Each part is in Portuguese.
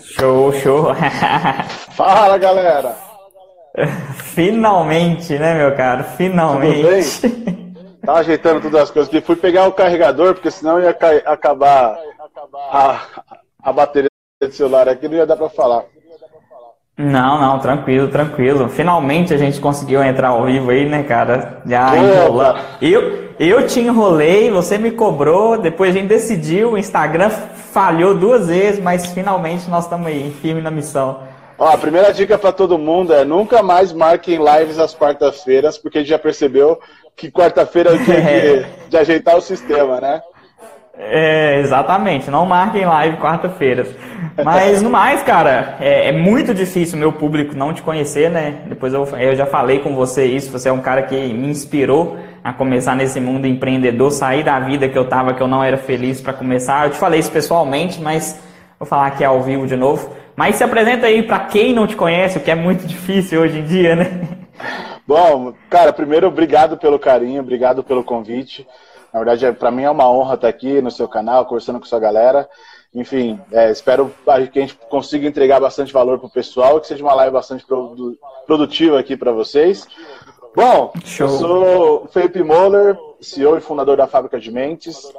Show, show. Fala, galera. Finalmente, né, meu caro? Finalmente. Tudo bem? Tava ajeitando todas as coisas aqui. Fui pegar o carregador, porque senão ia acabar a, a bateria do celular aqui, não ia dar pra falar. Não, não, tranquilo, tranquilo. Finalmente a gente conseguiu entrar ao vivo aí, né, cara? Já enrolando. Eu, eu te enrolei, você me cobrou, depois a gente decidiu, o Instagram falhou duas vezes, mas finalmente nós estamos aí, firme na missão. Ó, a primeira dica para todo mundo é nunca mais marquem lives às quartas-feiras, porque a gente já percebeu que quarta-feira é o dia de, de ajeitar o sistema, né? É, exatamente, não marquem live quarta-feiras. Mas no mais, cara, é, é, muito difícil meu público não te conhecer, né? Depois eu, eu já falei com você isso, você é um cara que me inspirou a começar nesse mundo empreendedor, sair da vida que eu tava, que eu não era feliz para começar. Eu te falei isso pessoalmente, mas vou falar aqui ao vivo de novo. Mas se apresenta aí para quem não te conhece, o que é muito difícil hoje em dia, né? Bom, cara, primeiro obrigado pelo carinho, obrigado pelo convite. Na verdade, é, para mim é uma honra estar aqui no seu canal, conversando com sua galera. Enfim, é, espero que a gente consiga entregar bastante valor para o pessoal, que seja uma live bastante produtiva aqui para vocês. Bom, Show. eu sou Felipe Moller, CEO e fundador da Fábrica de Mentes.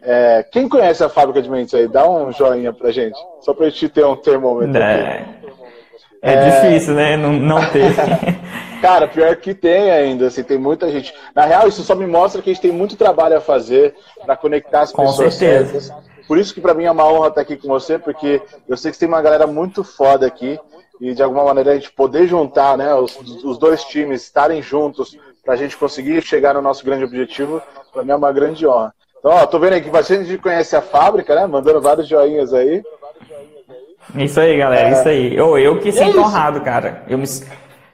É, quem conhece a Fábrica de Mentes aí? Dá um joinha pra gente, só pra gente ter um termômetro. É, é difícil, né? Não, não ter. Cara, pior que tem ainda, assim, tem muita gente. Na real, isso só me mostra que a gente tem muito trabalho a fazer para conectar as com pessoas certeza. certas. Por isso que para mim é uma honra estar aqui com você, porque eu sei que tem uma galera muito foda aqui e de alguma maneira a gente poder juntar, né, os, os dois times estarem juntos para a gente conseguir chegar no nosso grande objetivo, para mim é uma grande honra. Então, ó, tô vendo aí que bastante gente conhece a fábrica, né? Mandando vários joinhas aí. Isso aí, galera, é... isso aí. Eu, eu que sinto é honrado, cara. Eu me,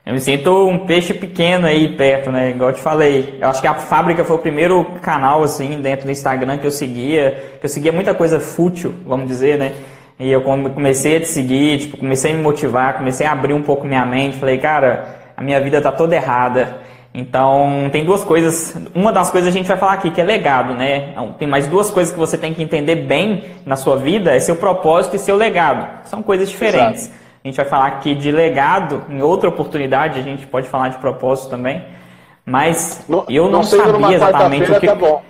eu me sinto um peixe pequeno aí perto, né? Igual eu te falei. Eu acho que a fábrica foi o primeiro canal, assim, dentro do Instagram que eu seguia. Que eu seguia muita coisa fútil, vamos dizer, né? E eu comecei a te seguir, tipo, comecei a me motivar, comecei a abrir um pouco minha mente. Falei, cara, a minha vida tá toda errada. Então, tem duas coisas. Uma das coisas a gente vai falar aqui, que é legado, né? Então, tem mais duas coisas que você tem que entender bem na sua vida: é seu propósito e seu legado. São coisas diferentes. Exato. A gente vai falar aqui de legado, em outra oportunidade a gente pode falar de propósito também. Mas não, eu não, não sabia exatamente o que. Tá bom.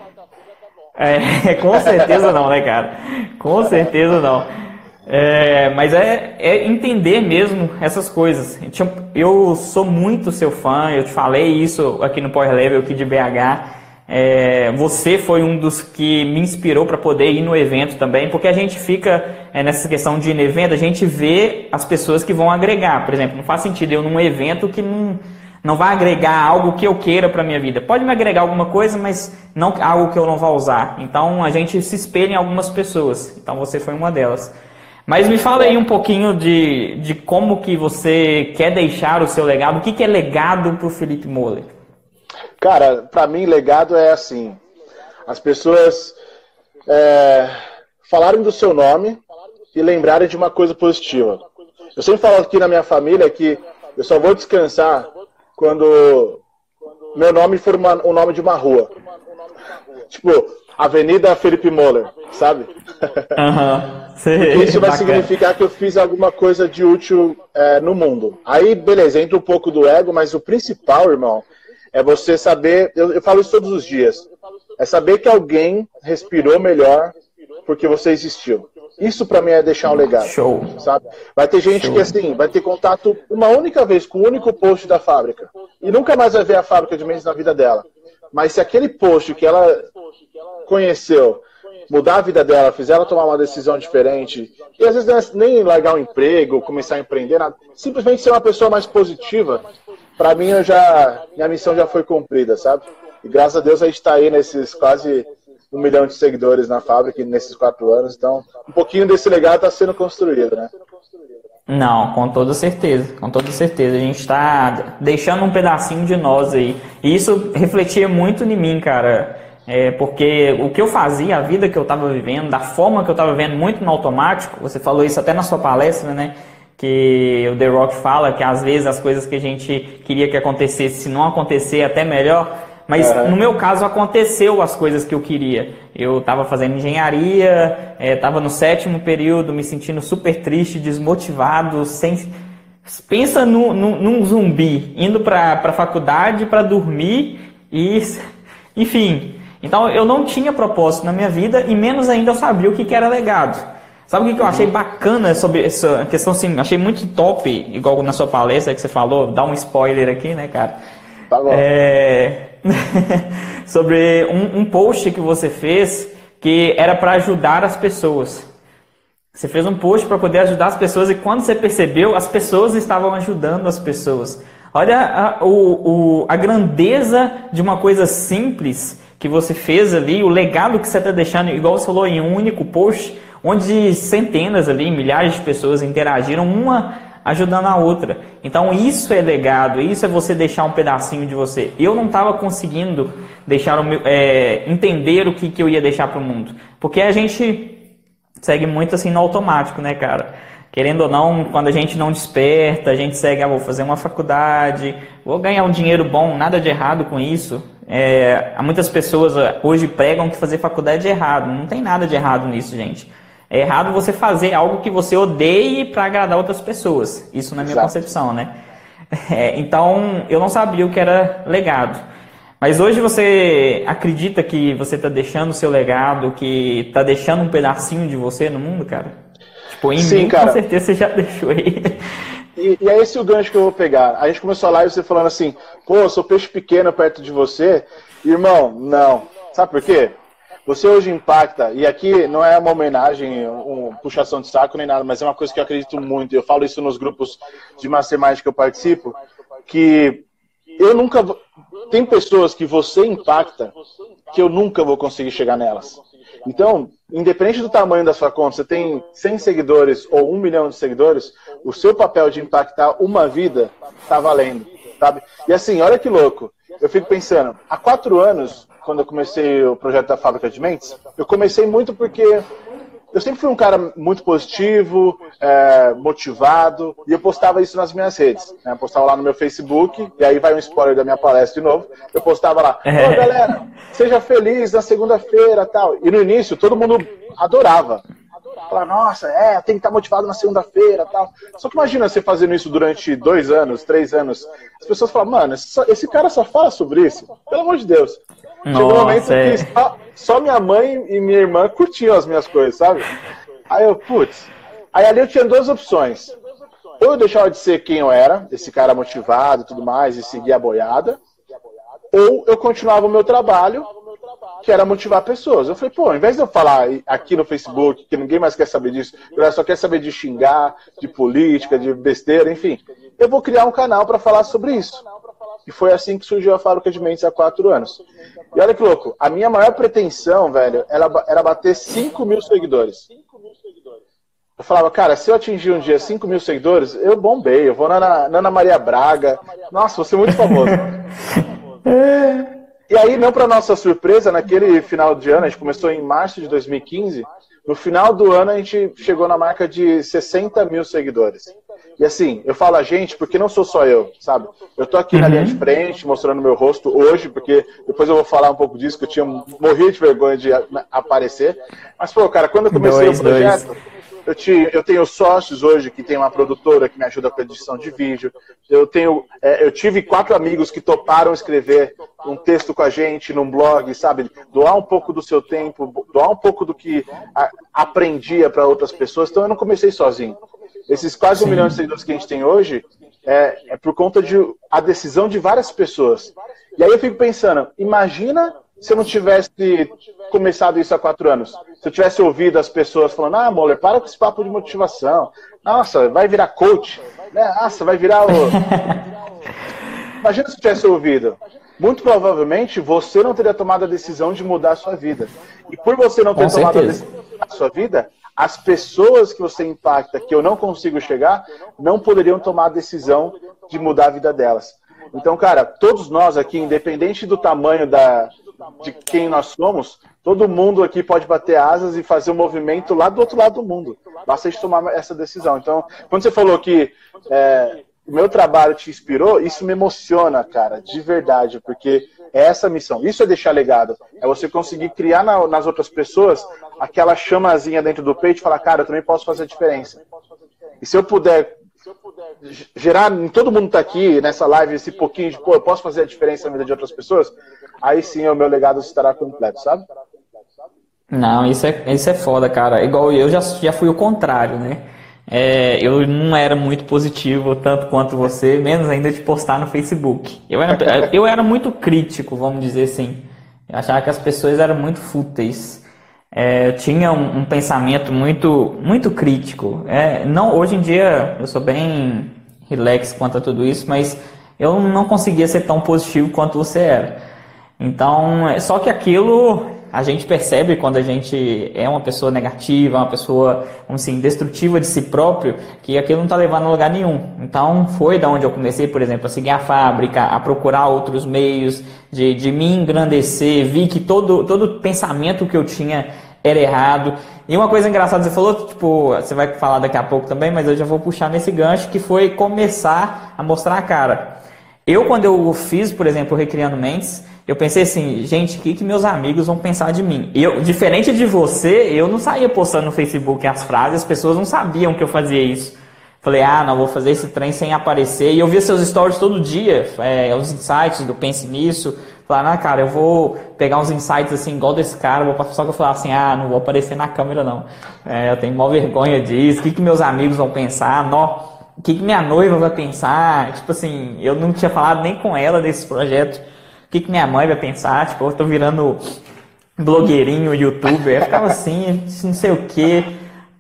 É, com certeza não, né, cara? Com certeza não. É, mas é, é, entender mesmo essas coisas. Eu sou muito seu fã, eu te falei isso aqui no Power Level aqui de BH. É, você foi um dos que me inspirou para poder ir no evento também, porque a gente fica é, nessa questão de ir no evento, a gente vê as pessoas que vão agregar. Por exemplo, não faz sentido eu num evento que não, não vai agregar algo que eu queira para minha vida. Pode me agregar alguma coisa, mas não algo que eu não vá usar. Então a gente se espelha em algumas pessoas. Então você foi uma delas. Mas me fala aí um pouquinho de, de como que você quer deixar o seu legado. O que, que é legado para o Felipe Moller? Cara, para mim, legado é assim: as pessoas é, falarem do seu nome e lembrarem de uma coisa positiva. Eu sempre falo aqui na minha família que eu só vou descansar quando meu nome for uma, o nome de uma rua. Tipo, Avenida Felipe Moller, sabe? Uhum. isso vai significar que eu fiz alguma coisa de útil é, no mundo. Aí, beleza, entra um pouco do ego, mas o principal, irmão, é você saber, eu, eu falo isso todos os dias, é saber que alguém respirou melhor porque você existiu. Isso para mim é deixar um legado. Show. Sabe? Vai ter gente Show. que assim, vai ter contato uma única vez com o único post da fábrica e nunca mais vai ver a fábrica de meses na vida dela. Mas se aquele post que ela conheceu mudar a vida dela, fizer ela tomar uma decisão diferente, e às vezes é nem largar um emprego, começar a empreender, nada, simplesmente ser uma pessoa mais positiva, para mim eu já minha missão já foi cumprida, sabe? E graças a Deus a gente está aí nesses quase um milhão de seguidores na fábrica nesses quatro anos, então um pouquinho desse legado está sendo construído, né? Não, com toda certeza, com toda certeza. A gente está deixando um pedacinho de nós aí. E isso refletia muito em mim, cara. É, porque o que eu fazia, a vida que eu estava vivendo, da forma que eu estava vivendo, muito no automático, você falou isso até na sua palestra, né? que o The Rock fala que às vezes as coisas que a gente queria que acontecesse, se não acontecer, até melhor. Mas uhum. no meu caso aconteceu as coisas que eu queria. Eu estava fazendo engenharia, estava no sétimo período, me sentindo super triste, desmotivado, sem. Pensa no, no, num zumbi indo para a faculdade para dormir e. Enfim. Então eu não tinha propósito na minha vida e menos ainda eu sabia o que, que era legado. Sabe o que, eu achei bacana sobre essa questão assim? Achei muito top, igual na sua palestra que você falou, dá um spoiler aqui, né, cara? Tá bom. É... sobre um, um post que você fez que era para ajudar as pessoas. Você fez um post para poder ajudar as pessoas e quando você percebeu, as pessoas estavam ajudando as pessoas. Olha a, o, o, a grandeza de uma coisa simples que você fez ali, o legado que você está deixando, igual você falou em um único post onde centenas ali, milhares de pessoas interagiram, uma ajudando a outra. Então isso é legado, isso é você deixar um pedacinho de você. Eu não estava conseguindo deixar o meu, é, entender o que, que eu ia deixar para o mundo, porque a gente segue muito assim no automático, né, cara? Querendo ou não, quando a gente não desperta, a gente segue, ah, vou fazer uma faculdade, vou ganhar um dinheiro bom, nada de errado com isso. É, muitas pessoas ah, hoje pregam que fazer faculdade é errado. Não tem nada de errado nisso, gente. É errado você fazer algo que você odeie para agradar outras pessoas. Isso na minha Exato. concepção, né? É, então, eu não sabia o que era legado. Mas hoje você acredita que você está deixando o seu legado, que está deixando um pedacinho de você no mundo, cara? Tipo, em Sim, mim, cara. com certeza você já deixou aí. E, e, é esse o gancho que eu vou pegar. A gente começou a live você falando assim, pô, eu sou peixe pequeno perto de você. Irmão, não. Sabe por quê? Você hoje impacta, e aqui não é uma homenagem, um puxação de saco nem nada, mas é uma coisa que eu acredito muito. Eu falo isso nos grupos de mastermind que eu participo, que eu nunca. Tem pessoas que você impacta que eu nunca vou conseguir chegar nelas. Então, independente do tamanho da sua conta, você tem 100 seguidores ou 1 milhão de seguidores, o seu papel de impactar uma vida está valendo, sabe? E assim, olha que louco. Eu fico pensando, há quatro anos, quando eu comecei o projeto da Fábrica de Mentes, eu comecei muito porque eu sempre fui um cara muito positivo, é, motivado, e eu postava isso nas minhas redes. Né? Eu postava lá no meu Facebook, e aí vai um spoiler da minha palestra de novo. Eu postava lá, ô oh, galera, seja feliz na segunda-feira tal. E no início todo mundo adorava. Falar, nossa, é, tem que estar motivado na segunda-feira tal. Só que imagina você fazendo isso durante dois anos, três anos. As pessoas falam, mano, esse, esse cara só fala sobre isso. Pelo amor de Deus. Chegou um momento é. que só, só, minha mãe e minha irmã curtiam as minhas coisas, sabe? Aí eu, putz. Aí ali eu tinha duas opções. Ou eu deixava de ser quem eu era, esse cara motivado e tudo mais, e seguir a boiada. Ou eu continuava o meu trabalho, que era motivar pessoas. Eu falei, pô, ao invés de eu falar aqui no Facebook, que ninguém mais quer saber disso, eu só quer saber de xingar, de política, de besteira, enfim, eu vou criar um canal para falar sobre isso. E foi assim que surgiu a Fábrica de Mentes há quatro anos. E olha que louco, a minha maior pretensão, velho, era, bater 5 mil seguidores. Eu falava, cara, se eu atingir um dia 5 mil seguidores, eu bombei, eu vou na Ana Maria Braga. Nossa, vou ser muito famoso. e aí, não para nossa surpresa, naquele final de ano, a gente começou em março de 2015, no final do ano a gente chegou na marca de 60 mil seguidores. E assim, eu falo a gente porque não sou só eu, sabe? Eu tô aqui uhum. na linha de frente, mostrando meu rosto hoje, porque depois eu vou falar um pouco disso, que eu tinha morrido de vergonha de aparecer. Mas, pô, cara, quando eu comecei dois, o projeto, dois. Eu, tinha, eu tenho sócios hoje que tem uma produtora que me ajuda com a edição de vídeo. Eu tenho, é, eu tive quatro amigos que toparam escrever um texto com a gente num blog, sabe? Doar um pouco do seu tempo, doar um pouco do que a, aprendia para outras pessoas. Então eu não comecei sozinho. Esses quase Sim. um milhão de seguidores que a gente tem hoje é, é por conta de a decisão de várias pessoas. E aí eu fico pensando, imagina se eu não tivesse começado isso há quatro anos. Se eu tivesse ouvido as pessoas falando, ah, Moller, para com esse papo de motivação. Nossa, vai virar coach. Né? Nossa, vai virar o. Imagina se eu tivesse ouvido. Muito provavelmente você não teria tomado a decisão de mudar a sua vida. E por você não ter com tomado certeza. a decisão de mudar a sua vida, as pessoas que você impacta, que eu não consigo chegar, não poderiam tomar a decisão de mudar a vida delas. Então, cara, todos nós aqui, independente do tamanho da, de quem nós somos, todo mundo aqui pode bater asas e fazer um movimento lá do outro lado do mundo. Basta a gente tomar essa decisão. Então, quando você falou que é, o meu trabalho te inspirou, isso me emociona, cara, de verdade, porque é essa missão. Isso é deixar legado. É você conseguir criar na, nas outras pessoas aquela chamazinha dentro do peito e falar, cara, eu também posso fazer a diferença. E se eu puder gerar em todo mundo tá aqui nessa live esse pouquinho de, pô, eu posso fazer a diferença na vida de outras pessoas, aí sim o meu legado estará completo, sabe? Não, isso é, isso é foda, cara. Igual eu já, já fui o contrário, né? É, eu não era muito positivo, tanto quanto você, menos ainda de postar no Facebook. Eu era, eu era muito crítico, vamos dizer assim. Eu achava que as pessoas eram muito fúteis. É, eu tinha um, um, pensamento muito, muito crítico. É, não, hoje em dia eu sou bem relax quanto a tudo isso, mas eu não conseguia ser tão positivo quanto você era. Então, é, só que aquilo a gente percebe quando a gente é uma pessoa negativa, uma pessoa, assim, destrutiva de si próprio, que aquilo não está levando a lugar nenhum. Então, foi da onde eu comecei, por exemplo, a seguir a fábrica, a procurar outros meios de, de me engrandecer, vi que todo, todo pensamento que eu tinha era errado. E uma coisa engraçada, você falou, tipo, você vai falar daqui a pouco também, mas eu já vou puxar nesse gancho, que foi começar a mostrar a cara. Eu, quando eu fiz, por exemplo, Recriando Mentes, eu pensei assim, gente, o que, que meus amigos vão pensar de mim? Eu, diferente de você, eu não saía postando no Facebook as frases, as pessoas não sabiam que eu fazia isso. Falei, ah, não, vou fazer esse trem sem aparecer. E eu via seus stories todo dia, é, os insights do Pense Nisso. Falei, ah, cara, eu vou pegar uns insights assim, igual desse cara, vou só que eu falar assim, ah, não vou aparecer na câmera não. É, eu tenho maior vergonha disso, o que, que meus amigos vão pensar, nó, o que, que minha noiva vai pensar? Tipo assim, eu não tinha falado nem com ela desse projeto o que, que minha mãe vai pensar? Tipo, eu tô virando blogueirinho, youtuber. Eu ficava assim, não sei o quê.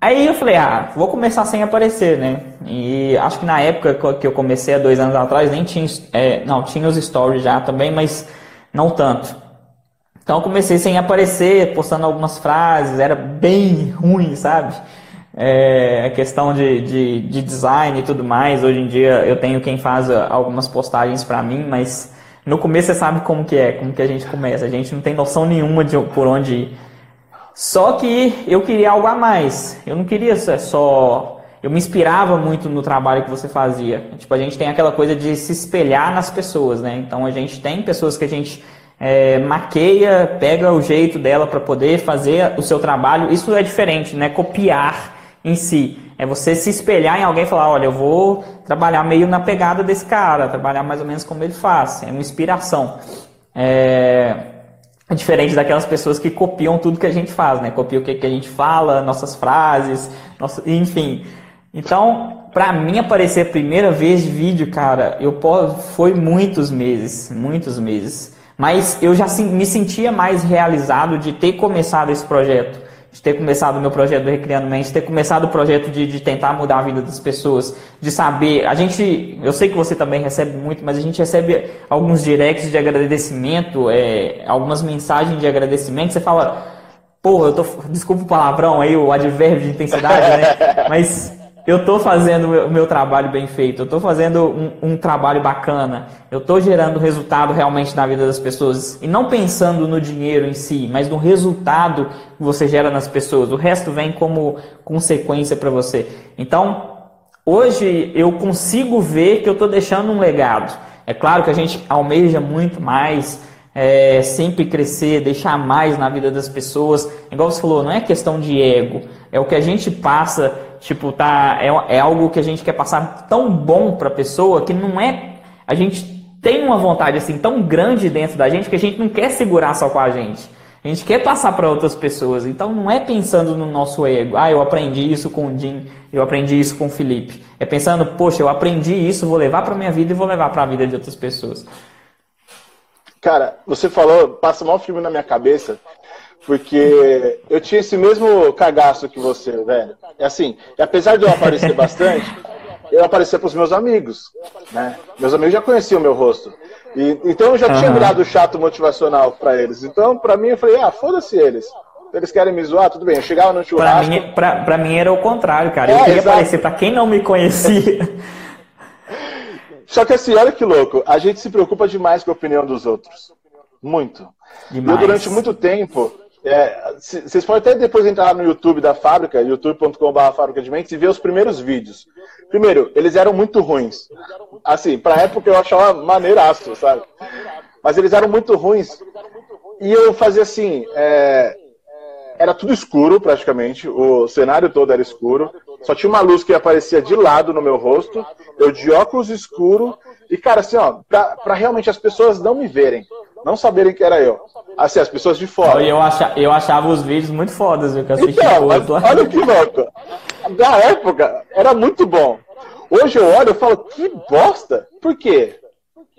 Aí eu falei, ah, vou começar sem aparecer, né? E acho que na época que eu comecei, há dois anos atrás, nem tinha. É, não, tinha os stories já também, mas não tanto. Então eu comecei sem aparecer, postando algumas frases, era bem ruim, sabe? É, a questão de, de, de design e tudo mais. Hoje em dia eu tenho quem faz algumas postagens para mim, mas no começo você sabe como que é, como que a gente começa. A gente não tem noção nenhuma de por onde ir. Só que eu queria algo a mais. Eu não queria só. Eu me inspirava muito no trabalho que você fazia. Tipo, a gente tem aquela coisa de se espelhar nas pessoas, né? Então a gente tem pessoas que a gente é, maqueia, pega o jeito dela para poder fazer o seu trabalho. Isso é diferente, né? Copiar em si. É você se espelhar em alguém e falar, olha, eu vou trabalhar meio na pegada desse cara, trabalhar mais ou menos como ele faz. É uma inspiração. É, é diferente daquelas pessoas que copiam tudo que a gente faz, né? Copiam o que, que a gente fala, nossas frases, nosso, enfim. Então, para mim aparecer a primeira vez de vídeo, cara, eu foi muitos meses, muitos meses. Mas eu já me sentia mais realizado de ter começado esse projeto de ter começado o meu projeto do Recriando Mente, ter começado o projeto de, de tentar mudar a vida das pessoas, de saber. A gente, eu sei que você também recebe muito, mas a gente recebe alguns directs de agradecimento, é, algumas mensagens de agradecimento. Você fala, porra, eu tô. Desculpa o palavrão aí, o advérbio de intensidade, né? Mas eu estou fazendo o meu trabalho bem feito, eu estou fazendo um, um, trabalho bacana, eu estou gerando resultado realmente na vida das pessoas. E não pensando no dinheiro em si, mas no resultado que você gera nas pessoas. O resto vem como consequência para você. Então, hoje eu consigo ver que eu estou deixando um legado. É claro que a gente almeja muito mais, é, sempre crescer, deixar mais na vida das pessoas. Igual você falou, não é questão de ego, é o que a gente passa tipo, tá, é, é algo que a gente quer passar tão bom para a pessoa que não é. A gente tem uma vontade assim tão grande dentro da gente que a gente não quer segurar só com a gente. A gente quer passar para outras pessoas. Então não é pensando no nosso ego. Ah, eu aprendi isso com o Jim, eu aprendi isso com o Felipe. É pensando, poxa, eu aprendi isso, vou levar para minha vida e vou levar para a vida de outras pessoas. Cara, você falou, passa mal filme na minha cabeça, porque eu tinha esse mesmo cagaço que você, velho. É assim, apesar de eu aparecer bastante, eu aparecia para os meus amigos, né? Meus amigos já conheciam o meu rosto. E, então eu já tinha virado chato motivacional para eles. Então, para mim, eu falei, ah, foda-se eles. Eles querem me zoar, tudo bem. Eu chegava no churrasco. Pra mim, pra, pra mim era o contrário, cara. Eu é, queria exato. aparecer para quem não me conhecia. Só que assim, olha que louco. A gente se preocupa demais com a opinião dos outros. Muito. Demais. Eu, durante muito tempo, É, vocês podem até depois entrar no YouTube da fábrica, youtube.com.br fábrica de mentes, e ver os primeiros vídeos. Primeiro, eles eram muito ruins. Assim, pra época eu achava maneiraço, sabe? Mas eles eram muito ruins. E eu fazia assim, é, era tudo escuro praticamente, o cenário todo era escuro, só tinha uma luz que aparecia de lado no meu rosto, eu de óculos escuro, e cara, assim, ó, pra, pra realmente as pessoas não me verem, não saberem que era eu. Assim, as pessoas de fora. Eu, acha, eu achava os vídeos muito fodas, viu, que eu então, mas, olha que louco. Da época, era muito bom. Hoje eu olho e falo, que bosta. Por quê?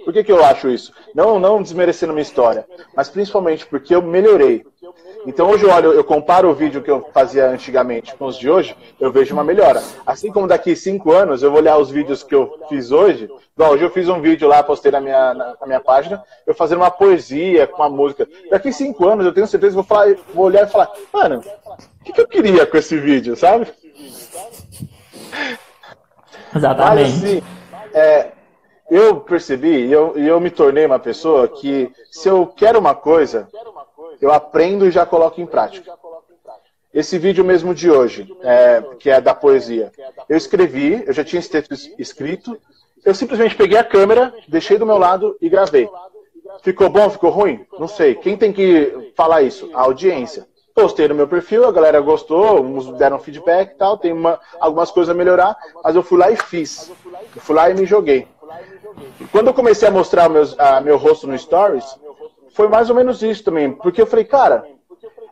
Por que, que eu acho isso? Não, não desmerecendo minha história, mas principalmente porque eu melhorei. Então hoje eu olho, eu comparo o vídeo que eu fazia antigamente com os de hoje, eu vejo uma melhora. Assim como daqui cinco anos eu vou olhar os vídeos que eu fiz hoje. Igual, hoje eu fiz um vídeo lá, postei na minha, na, na minha página, eu fazendo uma poesia com uma música. Daqui cinco anos eu tenho certeza que vou, falar, vou olhar e falar, mano, o que, que eu queria com esse vídeo, sabe? Exatamente. Mas, assim, é, eu percebi e eu, eu me tornei uma pessoa que, se eu quero uma coisa, eu aprendo e já coloco em prática. Esse vídeo mesmo de hoje, é, que é da poesia, eu escrevi, eu já tinha esse texto escrito, eu simplesmente peguei a câmera, deixei do meu lado e gravei. Ficou bom, ficou ruim? Não sei. Quem tem que falar isso? A audiência. Postei no meu perfil, a galera gostou, uns deram feedback e tal, tem uma, algumas coisas a melhorar, mas eu fui lá e fiz. Eu fui lá e me joguei. Quando eu comecei a mostrar meus, a, meu rosto no Stories, foi mais ou menos isso também. Porque eu falei, cara,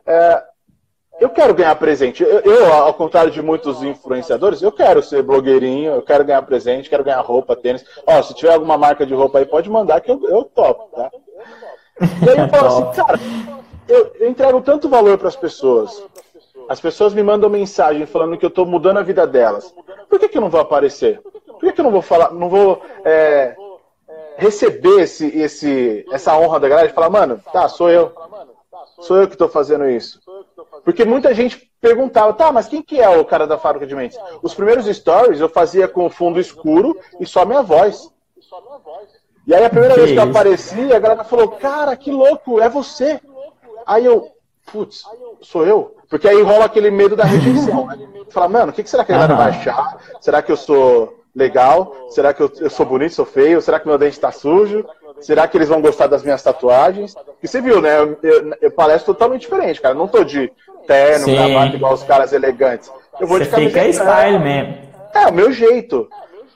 é, eu quero ganhar presente. Eu, eu, ao contrário de muitos influenciadores, eu quero ser blogueirinho, eu quero ganhar presente, quero ganhar roupa, tênis. Ó, se tiver alguma marca de roupa aí, pode mandar que eu, eu topo, tá? E aí eu falo assim, cara, eu, eu entrego tanto valor para as pessoas. As pessoas me mandam mensagem falando que eu estou mudando a vida delas. Por que, que eu não vou aparecer? Por que, que eu não vou falar, não vou é, receber esse, esse, essa honra da galera e falar, mano, tá, sou eu. Sou eu que estou fazendo isso. Porque muita gente perguntava, tá, mas quem que é o cara da fábrica de mentes? Os primeiros stories eu fazia com fundo escuro e só minha voz. E aí a primeira que vez que eu apareci, a galera falou, cara, que louco, é você. Aí eu, putz, sou eu? Porque aí rola aquele medo da rejeição, né? Fala, mano, o que, que será que galera vai achar? Será que eu sou legal? Será que eu, eu sou bonito, sou feio? Será que meu dente está sujo? Será que eles vão gostar das minhas tatuagens? E você viu, né? Eu, eu, eu palestro totalmente diferente, cara. não tô de terno, Sim. gravata igual os caras elegantes. Eu vou você de camiseta. Fica style mesmo. É, o meu jeito.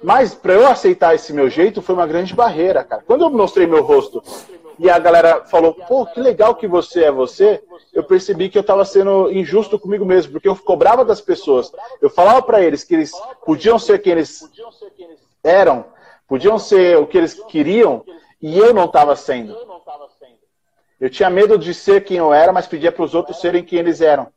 Mas para eu aceitar esse meu jeito foi uma grande barreira, cara. Quando eu mostrei meu rosto e a galera falou, pô, que legal que você é você, eu percebi que eu estava sendo injusto comigo mesmo, porque eu cobrava das pessoas. Eu falava para eles que eles podiam ser quem eles eram, podiam ser o que eles queriam, e eu não estava sendo. Eu tinha medo de ser quem eu era, mas pedia para os outros serem quem eles eram.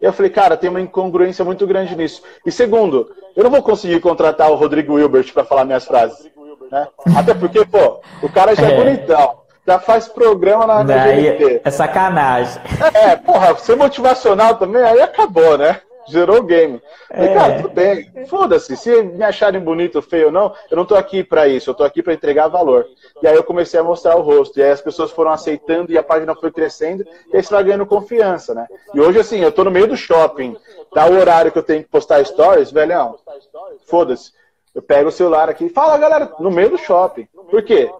Eu falei, cara, tem uma incongruência muito grande nisso. E segundo, eu não vou conseguir contratar o Rodrigo Wilbert para falar minhas frases. Né? Até porque, pô, o cara já é, é bonitão já faz programa na, na GNT. É sacanagem. É, porra, ser motivacional também, aí acabou, né? Gerou o game. É. cara, tudo bem. Foda-se. Se me acharem bonito feio ou não, eu não tô aqui para isso. Eu tô aqui para entregar valor. E aí eu comecei a mostrar o rosto. E aí as pessoas foram aceitando e a página foi crescendo. E aí você vai ganhando confiança, né? E hoje, assim, eu tô no meio do shopping. Dá o horário que eu tenho que postar stories, velhão. Foda-se. Eu pego o celular aqui e fala, galera, no meio do shopping. Por quê?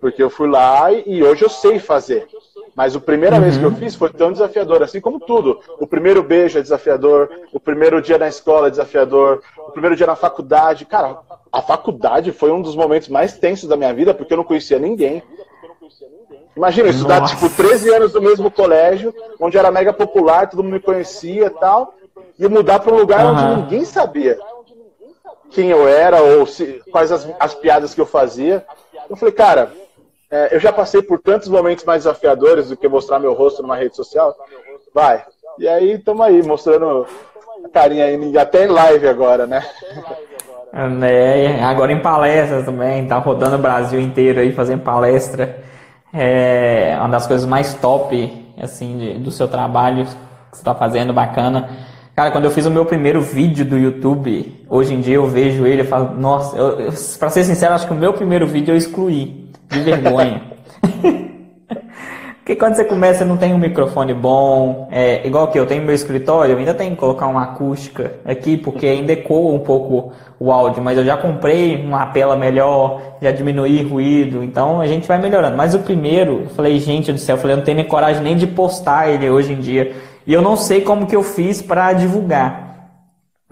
Porque eu fui lá e hoje eu sei fazer. Mas a primeira uhum. vez que eu fiz foi tão desafiador, assim como tudo. O primeiro beijo é desafiador, o primeiro dia na escola é desafiador, o primeiro dia na faculdade. Cara, a faculdade foi um dos momentos mais tensos da minha vida, porque eu não conhecia ninguém. Imagina, eu estudar, tipo, 13 anos no mesmo colégio, onde era mega popular, todo mundo me conhecia e tal, e mudar para um lugar uhum. onde ninguém sabia quem eu era ou se, quais as, as piadas que eu fazia. Eu falei, cara, é, eu já passei por tantos momentos mais desafiadores do que mostrar meu rosto numa rede social. Vai. E aí, estamos aí, mostrando a carinha aí, até em live agora, né? É, agora em palestras também, tá rodando o Brasil inteiro aí fazendo palestra. É uma das coisas mais top, assim, de, do seu trabalho que você está fazendo, bacana. Cara, quando eu fiz o meu primeiro vídeo do YouTube, hoje em dia eu vejo ele e falo, nossa, eu, eu, pra ser sincero, acho que o meu primeiro vídeo eu excluí de vergonha. Porque quando você começa, não tem um microfone bom, é, igual que eu tenho meu escritório, eu ainda tenho que colocar uma acústica aqui, porque ainda ecoa um pouco o áudio, mas eu já comprei uma apela melhor, já diminuí ruído, então a gente vai melhorando. Mas o primeiro, eu falei, gente do céu, eu falei, eu não tenho nem coragem nem de postar ele hoje em dia. E eu não sei como que eu fiz para divulgar.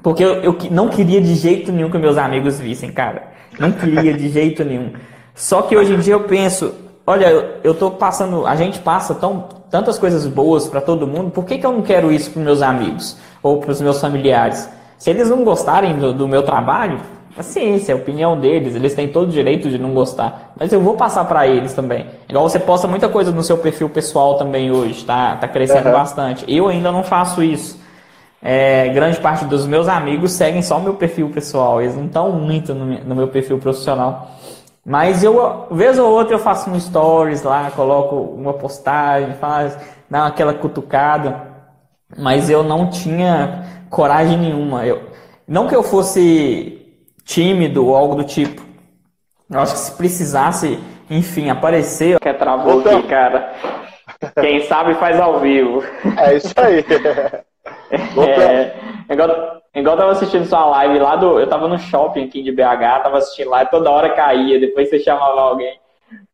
Porque eu, eu não queria de jeito nenhum que meus amigos vissem, cara. Não queria de jeito nenhum. Só que hoje em dia eu penso, olha, eu, eu tô passando, a gente passa tão, tantas coisas boas para todo mundo, por que, que eu não quero isso para meus amigos ou para os meus familiares? Se eles não gostarem do, do meu trabalho, paciência, é a opinião deles, eles têm todo o direito de não gostar. Mas eu vou passar para eles também. Igual você posta muita coisa no seu perfil pessoal também hoje, tá, tá crescendo uhum. bastante. Eu ainda não faço isso. É, grande parte dos meus amigos seguem só o meu perfil pessoal, eles não estão muito no, no, meu perfil profissional. Mas eu, vez ou outra, eu faço um stories lá, coloco uma postagem, faz, dá aquela cutucada. Mas eu não tinha coragem nenhuma. Eu, não que eu fosse tímido ou algo do tipo. Eu acho que se precisasse, enfim, aparecer. Que travou aqui, cara. Quem sabe faz ao vivo. É isso aí. É, igual, igual eu tava assistindo sua live lá do. Eu tava no shopping aqui de BH, tava assistindo lá e toda hora caía, depois você chamava alguém.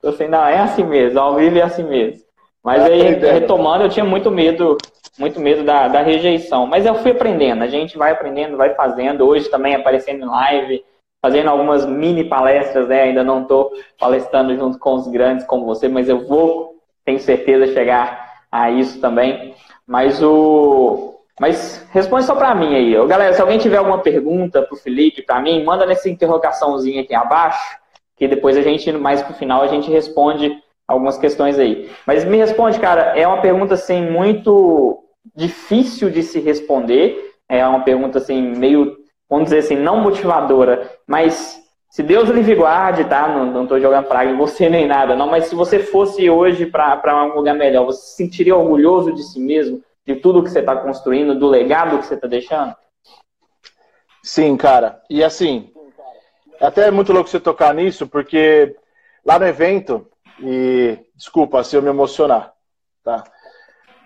Eu assim, não, é assim mesmo, ao vivo é assim mesmo. Mas é, aí, retomando, eu tinha muito medo, muito medo da, da rejeição. Mas eu fui aprendendo, a gente vai aprendendo, vai fazendo. Hoje também aparecendo em live, fazendo algumas mini palestras, né? Ainda não estou palestrando junto com os grandes como você, mas eu vou, tenho certeza, chegar a isso também. Mas o, mas responde só para mim aí. Galera, se alguém tiver alguma pergunta pro Felipe, para mim, manda nessa interrogaçãozinha aqui abaixo, que depois a gente, mais pro final, a gente responde algumas questões aí. Mas me responde, cara, é uma pergunta assim muito difícil de se responder. É uma pergunta assim meio, vamos dizer assim, não motivadora, mas se Deus lhe guarde, tá? Não, tô jogando praga em você nem nada, não, mas se você fosse hoje para um lugar melhor, você se sentiria orgulhoso de si mesmo? De tudo que você está construindo, do legado que você está deixando? Sim, cara. E assim, até é muito louco você tocar nisso, porque lá no evento, e desculpa se eu me emocionar, tá?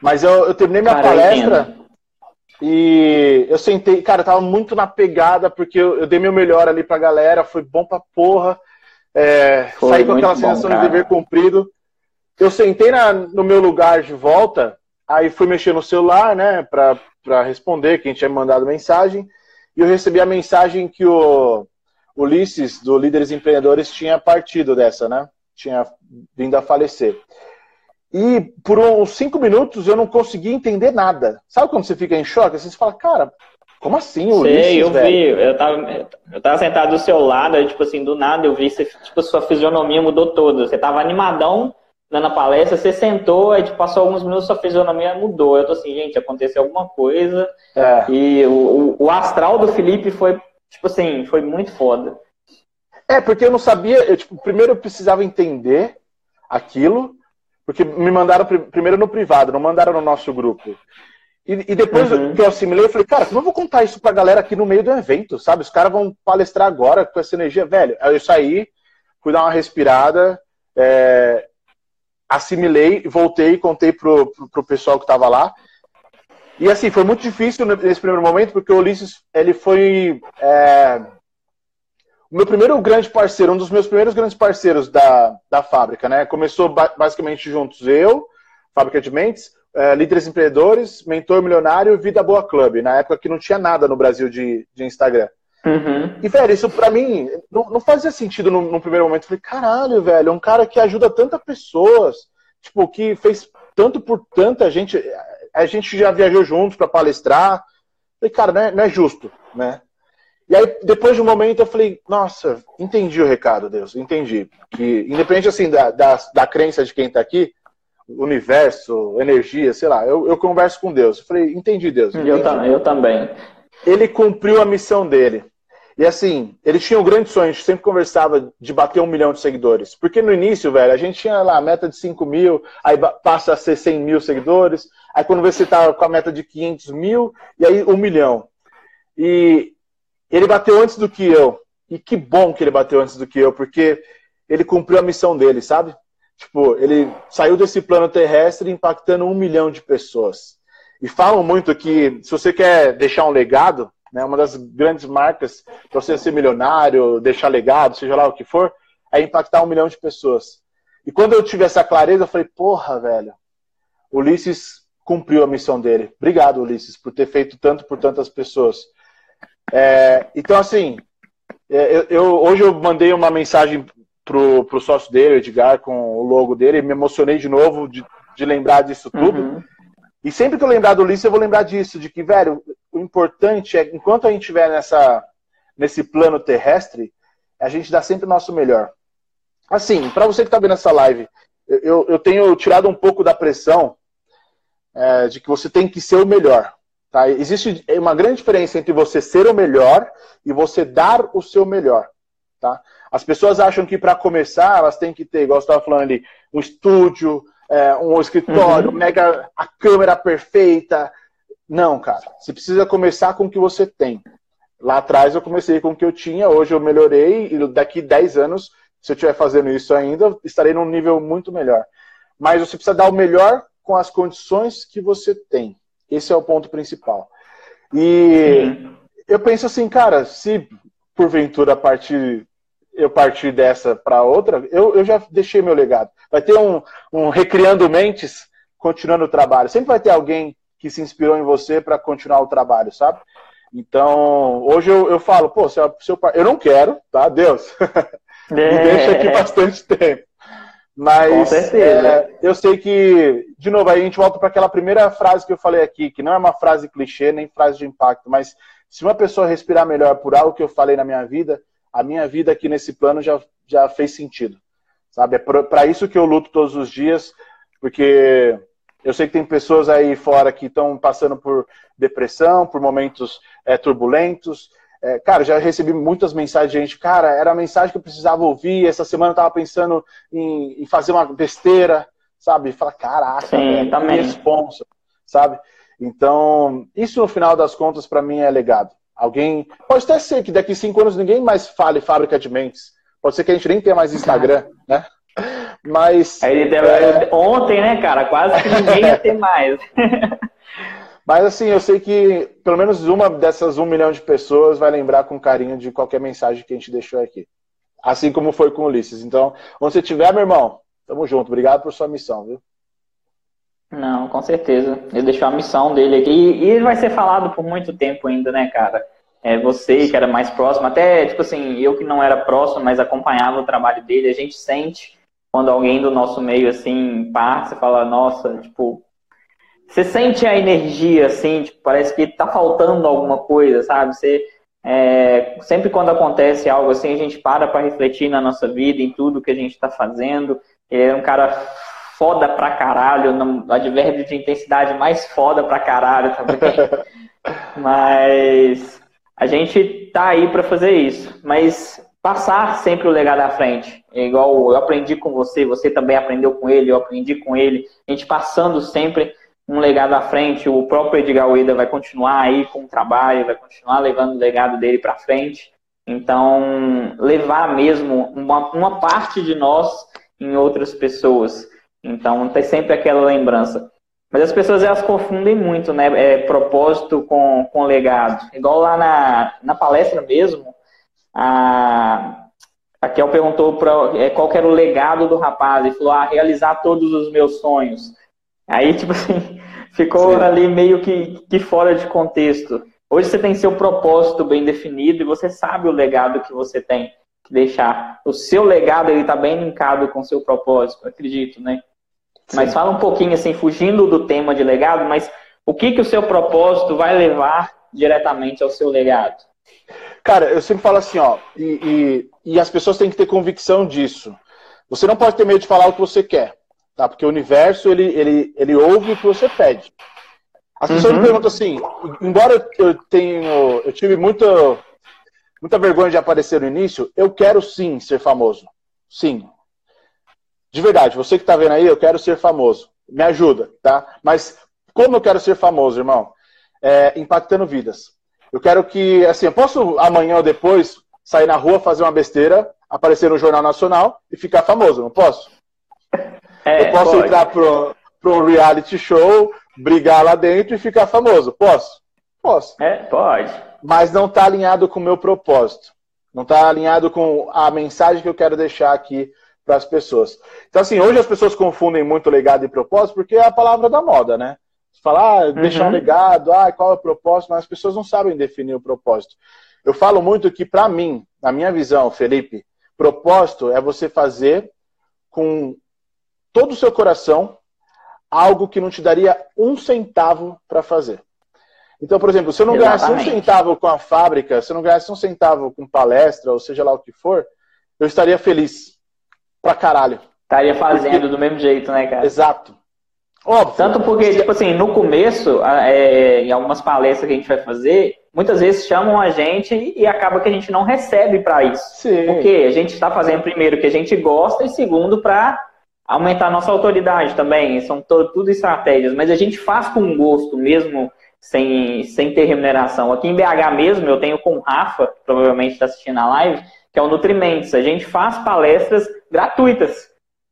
Mas eu, eu terminei minha cara, palestra e eu sentei, cara, eu tava muito na pegada, porque eu, eu, dei meu melhor ali pra galera, foi bom pra porra. É, saí com aquela bom, sensação cara. de dever cumprido. Eu sentei na, no meu lugar de volta Aí fui mexer no celular, né, para responder quem tinha mandado mensagem. E eu recebi a mensagem que o Ulisses, do Líderes Empreendedores, tinha partido dessa, né? Tinha vindo a falecer. E por uns cinco minutos eu não consegui entender nada. Sabe quando você fica em choque? Você fala, cara, como assim, Ulisses? Sei, eu velho? vi. Eu tava, eu tava sentado do seu lado, aí, tipo assim, do nada eu vi, você, tipo, sua fisionomia mudou toda. Você tava animadão, na palestra, você sentou, aí tipo, passou alguns minutos, sua fisionomia mudou. Eu tô assim, gente, aconteceu alguma coisa. É. E o, o, astral do Felipe foi, tipo assim, foi muito foda. É, porque eu não sabia, eu, tipo, primeiro eu precisava entender aquilo, porque me mandaram primeiro no privado, não mandaram no nosso grupo. E, e depois uhum. que eu assimilei, eu falei, cara, como eu vou contar isso pra galera aqui no meio do evento, sabe? Os caras vão palestrar agora com essa energia, velho. Aí eu saí, fui dar uma respirada, é, assimilei, voltei contei pro, pro, pro pessoal que estava lá. E assim, foi muito difícil nesse primeiro momento, porque o Ulisses, ele foi é, o meu primeiro grande parceiro, um dos meus primeiros grandes parceiros da, da fábrica, né? Começou basicamente juntos eu, Fábrica de Mentes, é, Líderes Empreendedores, Mentor Milionário e Vida Boa Club, na época que não tinha nada no Brasil de, de Instagram. Uhum. E, velho, isso pra mim não, não fazia sentido no, no, primeiro momento. Eu falei, caralho, velho, é um cara que ajuda tantas pessoas, tipo, que fez tanto por tanta gente. A gente já viajou juntos para palestrar. Eu falei, cara, não é, não é justo, né? E aí, depois de um momento, eu falei, nossa, entendi o recado, Deus, entendi. Que, independente, assim, da, da, da crença de quem tá aqui, universo, energia, sei lá, eu, eu converso com Deus. Eu falei, entendi, Deus. Entendi. Eu, eu também ele cumpriu a missão dele. E assim, ele tinha um grande sonho, a gente sempre conversava de bater um milhão de seguidores. Porque no início, velho, a gente tinha lá a meta de 5 mil, aí passa a ser 100 mil seguidores, aí quando você tá com a meta de 500 mil, e aí um milhão. E ele bateu antes do que eu. E que bom que ele bateu antes do que eu, porque ele cumpriu a missão dele, sabe? Tipo, ele saiu desse plano terrestre impactando um milhão de pessoas. E falam muito que se você quer deixar um legado, né, uma das grandes marcas para você ser milionário, deixar legado, seja lá o que for, é impactar um milhão de pessoas. E quando eu tive essa clareza, eu falei, porra, velho, Ulisses cumpriu a missão dele. Obrigado, Ulisses, por ter feito tanto por tantas pessoas. É, então, assim, é, eu, eu, hoje eu mandei uma mensagem pro, pro sócio dele, Edgar, com o logo dele, e me emocionei de novo de, de lembrar disso tudo. Uhum. E sempre que eu lembrar do Ulisses, eu vou lembrar disso, de que, velho, o importante é, enquanto a gente estiver nessa, nesse plano terrestre, a gente dá sempre o nosso melhor. Assim, para você que está vendo essa live, eu, eu tenho tirado um pouco da pressão é, de que você tem que ser o melhor. Tá? Existe uma grande diferença entre você ser o melhor e você dar o seu melhor. Tá? As pessoas acham que para começar elas têm que ter, igual você estava falando ali, um estúdio, é, um escritório, uhum. mega, a câmera perfeita. Não, cara. Você precisa começar com o que você tem. Lá atrás eu comecei com o que eu tinha, hoje eu melhorei e daqui 10 anos, se eu estiver fazendo isso ainda, estarei num nível muito melhor. Mas você precisa dar o melhor com as condições que você tem. Esse é o ponto principal. E uhum. eu penso assim, cara, se porventura a partir eu partir dessa para outra, eu, eu já deixei meu legado. Vai ter um, um Recriando Mentes continuando o trabalho. Sempre vai ter alguém que se inspirou em você para continuar o trabalho, sabe? Então, hoje eu, eu falo, pô, se eu, se eu, eu não quero, tá? Deus. É. Me deixa aqui bastante tempo. Mas é, eu sei que, de novo, aí a gente volta para aquela primeira frase que eu falei aqui, que não é uma frase clichê nem frase de impacto, mas se uma pessoa respirar melhor por algo que eu falei na minha vida, a minha vida aqui nesse plano já, já fez sentido. Sabe? É para isso que eu luto todos os dias, porque eu sei que tem pessoas aí fora que estão passando por depressão, por momentos é, turbulentos. É, cara, já recebi muitas mensagens de gente, cara, era a mensagem que eu precisava ouvir. Essa semana eu tava pensando em, em fazer uma besteira, sabe? Fala, caraca, Sim, também. responsa, sabe? Então, isso no final das contas, para mim, é legado. Alguém. Pode até ser que daqui cinco anos ninguém mais fale fábrica de mentes. Pode ser que a gente nem tenha mais Instagram, né? Mas. Aí, é... Ontem, né, cara? Quase que ninguém ia ter mais. Mas assim, eu sei que pelo menos uma dessas um milhão de pessoas vai lembrar com carinho de qualquer mensagem que a gente deixou aqui. Assim como foi com o Ulisses. Então, onde você estiver, meu irmão, tamo junto. Obrigado por sua missão, viu? Não, com certeza. Ele deixou a missão dele aqui. E ele vai ser falado por muito tempo ainda, né, cara? É, você que era mais próximo, até, tipo assim, eu que não era próximo, mas acompanhava o trabalho dele, a gente sente quando alguém do nosso meio, assim, passa e fala, nossa, tipo, você sente a energia, assim, tipo, parece que tá faltando alguma coisa, sabe? Você, é, sempre quando acontece algo assim, a gente para para refletir na nossa vida, em tudo que a gente está fazendo. Ele é um cara foda pra caralho, no advérbio de intensidade mais foda pra caralho também. Mas a gente tá aí para fazer isso. Mas passar sempre o legado à frente. É igual eu aprendi com você, você também aprendeu com ele, eu aprendi com ele. A gente passando sempre um legado à frente. O próprio Edgar Ueda vai continuar aí com o trabalho, vai continuar levando o legado dele para frente. Então, levar mesmo uma, uma parte de nós em outras pessoas. Então, tem sempre aquela lembrança. Mas as pessoas elas confundem muito, né? É, propósito com, com legado. Igual lá na, na palestra mesmo, a, a Kel perguntou pra, é, qual era o legado do rapaz. e falou: ah, realizar todos os meus sonhos. Aí, tipo assim, ficou Sim. ali meio que, que fora de contexto. Hoje você tem seu propósito bem definido e você sabe o legado que você tem que deixar. O seu legado ele está bem linkado com o seu propósito, acredito, né? Sim. Mas fala um pouquinho assim, fugindo do tema de legado, mas o que que o seu propósito vai levar diretamente ao seu legado? Cara, eu sempre falo assim, ó, e, e, e as pessoas têm que ter convicção disso. Você não pode ter medo de falar o que você quer, tá? Porque o universo ele, ele, ele ouve o que você pede. As pessoas uhum. me perguntam assim, embora eu tenho, eu tive muita, muita vergonha de aparecer no início, eu quero sim ser famoso, sim. De verdade, você que está vendo aí, eu quero ser famoso. Me ajuda, tá? Mas como eu quero ser famoso, irmão? É, impactando vidas. Eu quero que, assim, eu posso amanhã ou depois sair na rua, fazer uma besteira, aparecer no Jornal Nacional e ficar famoso, não posso? É, eu posso pode. entrar para um reality show, brigar lá dentro e ficar famoso. Posso? Posso. É, pode. Mas não está alinhado com o meu propósito. Não está alinhado com a mensagem que eu quero deixar aqui para as pessoas. Então, assim, hoje as pessoas confundem muito legado e propósito porque é a palavra da moda, né? Falar, ah, deixar uhum. um legado, ah, qual é o propósito, mas as pessoas não sabem definir o propósito. Eu falo muito que, para mim, na minha visão, Felipe, propósito é você fazer com todo o seu coração algo que não te daria um centavo para fazer. Então, por exemplo, se eu não Exatamente. ganhasse um centavo com a fábrica, se eu não ganhasse um centavo com palestra, ou seja lá o que for, eu estaria feliz pra caralho. Estaria fazendo do mesmo jeito, né, cara? Exato. Óbvio. Tanto porque, tipo assim, no começo, é, em algumas palestras que a gente vai fazer, muitas vezes chamam a gente e acaba que a gente não recebe para isso. Sim. Porque a gente está fazendo primeiro que a gente gosta e segundo para aumentar a nossa autoridade também. São tudo estratégias, mas a gente faz com gosto mesmo, sem, sem ter remuneração. Aqui em BH mesmo, eu tenho com o Rafa, provavelmente está assistindo a live, que é o Nutrimentes. A gente faz palestras gratuitas.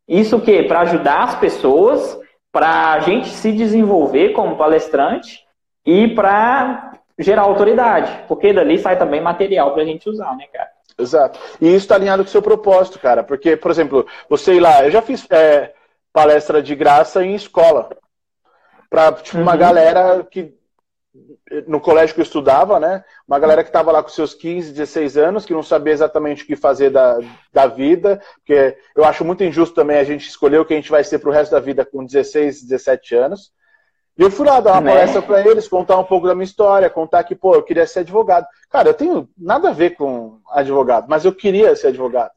Isso o quê? Para ajudar as pessoas, para a gente se desenvolver como palestrante e para gerar autoridade. Porque dali sai também material para a gente usar, né, cara? Exato. E isso está alinhado com o seu propósito, cara. Porque, por exemplo, você ir lá, eu já fiz é, palestra de graça em escola. Para tipo, uma uhum. galera que. No colégio que eu estudava, né? Uma galera que estava lá com seus 15, 16 anos, que não sabia exatamente o que fazer da, da vida. Porque eu acho muito injusto também a gente escolher o que a gente vai ser pro resto da vida com 16, 17 anos. E eu fui lá dar uma né? palestra para eles, contar um pouco da minha história, contar que, pô, eu queria ser advogado. Cara, eu tenho nada a ver com advogado, mas eu queria ser advogado.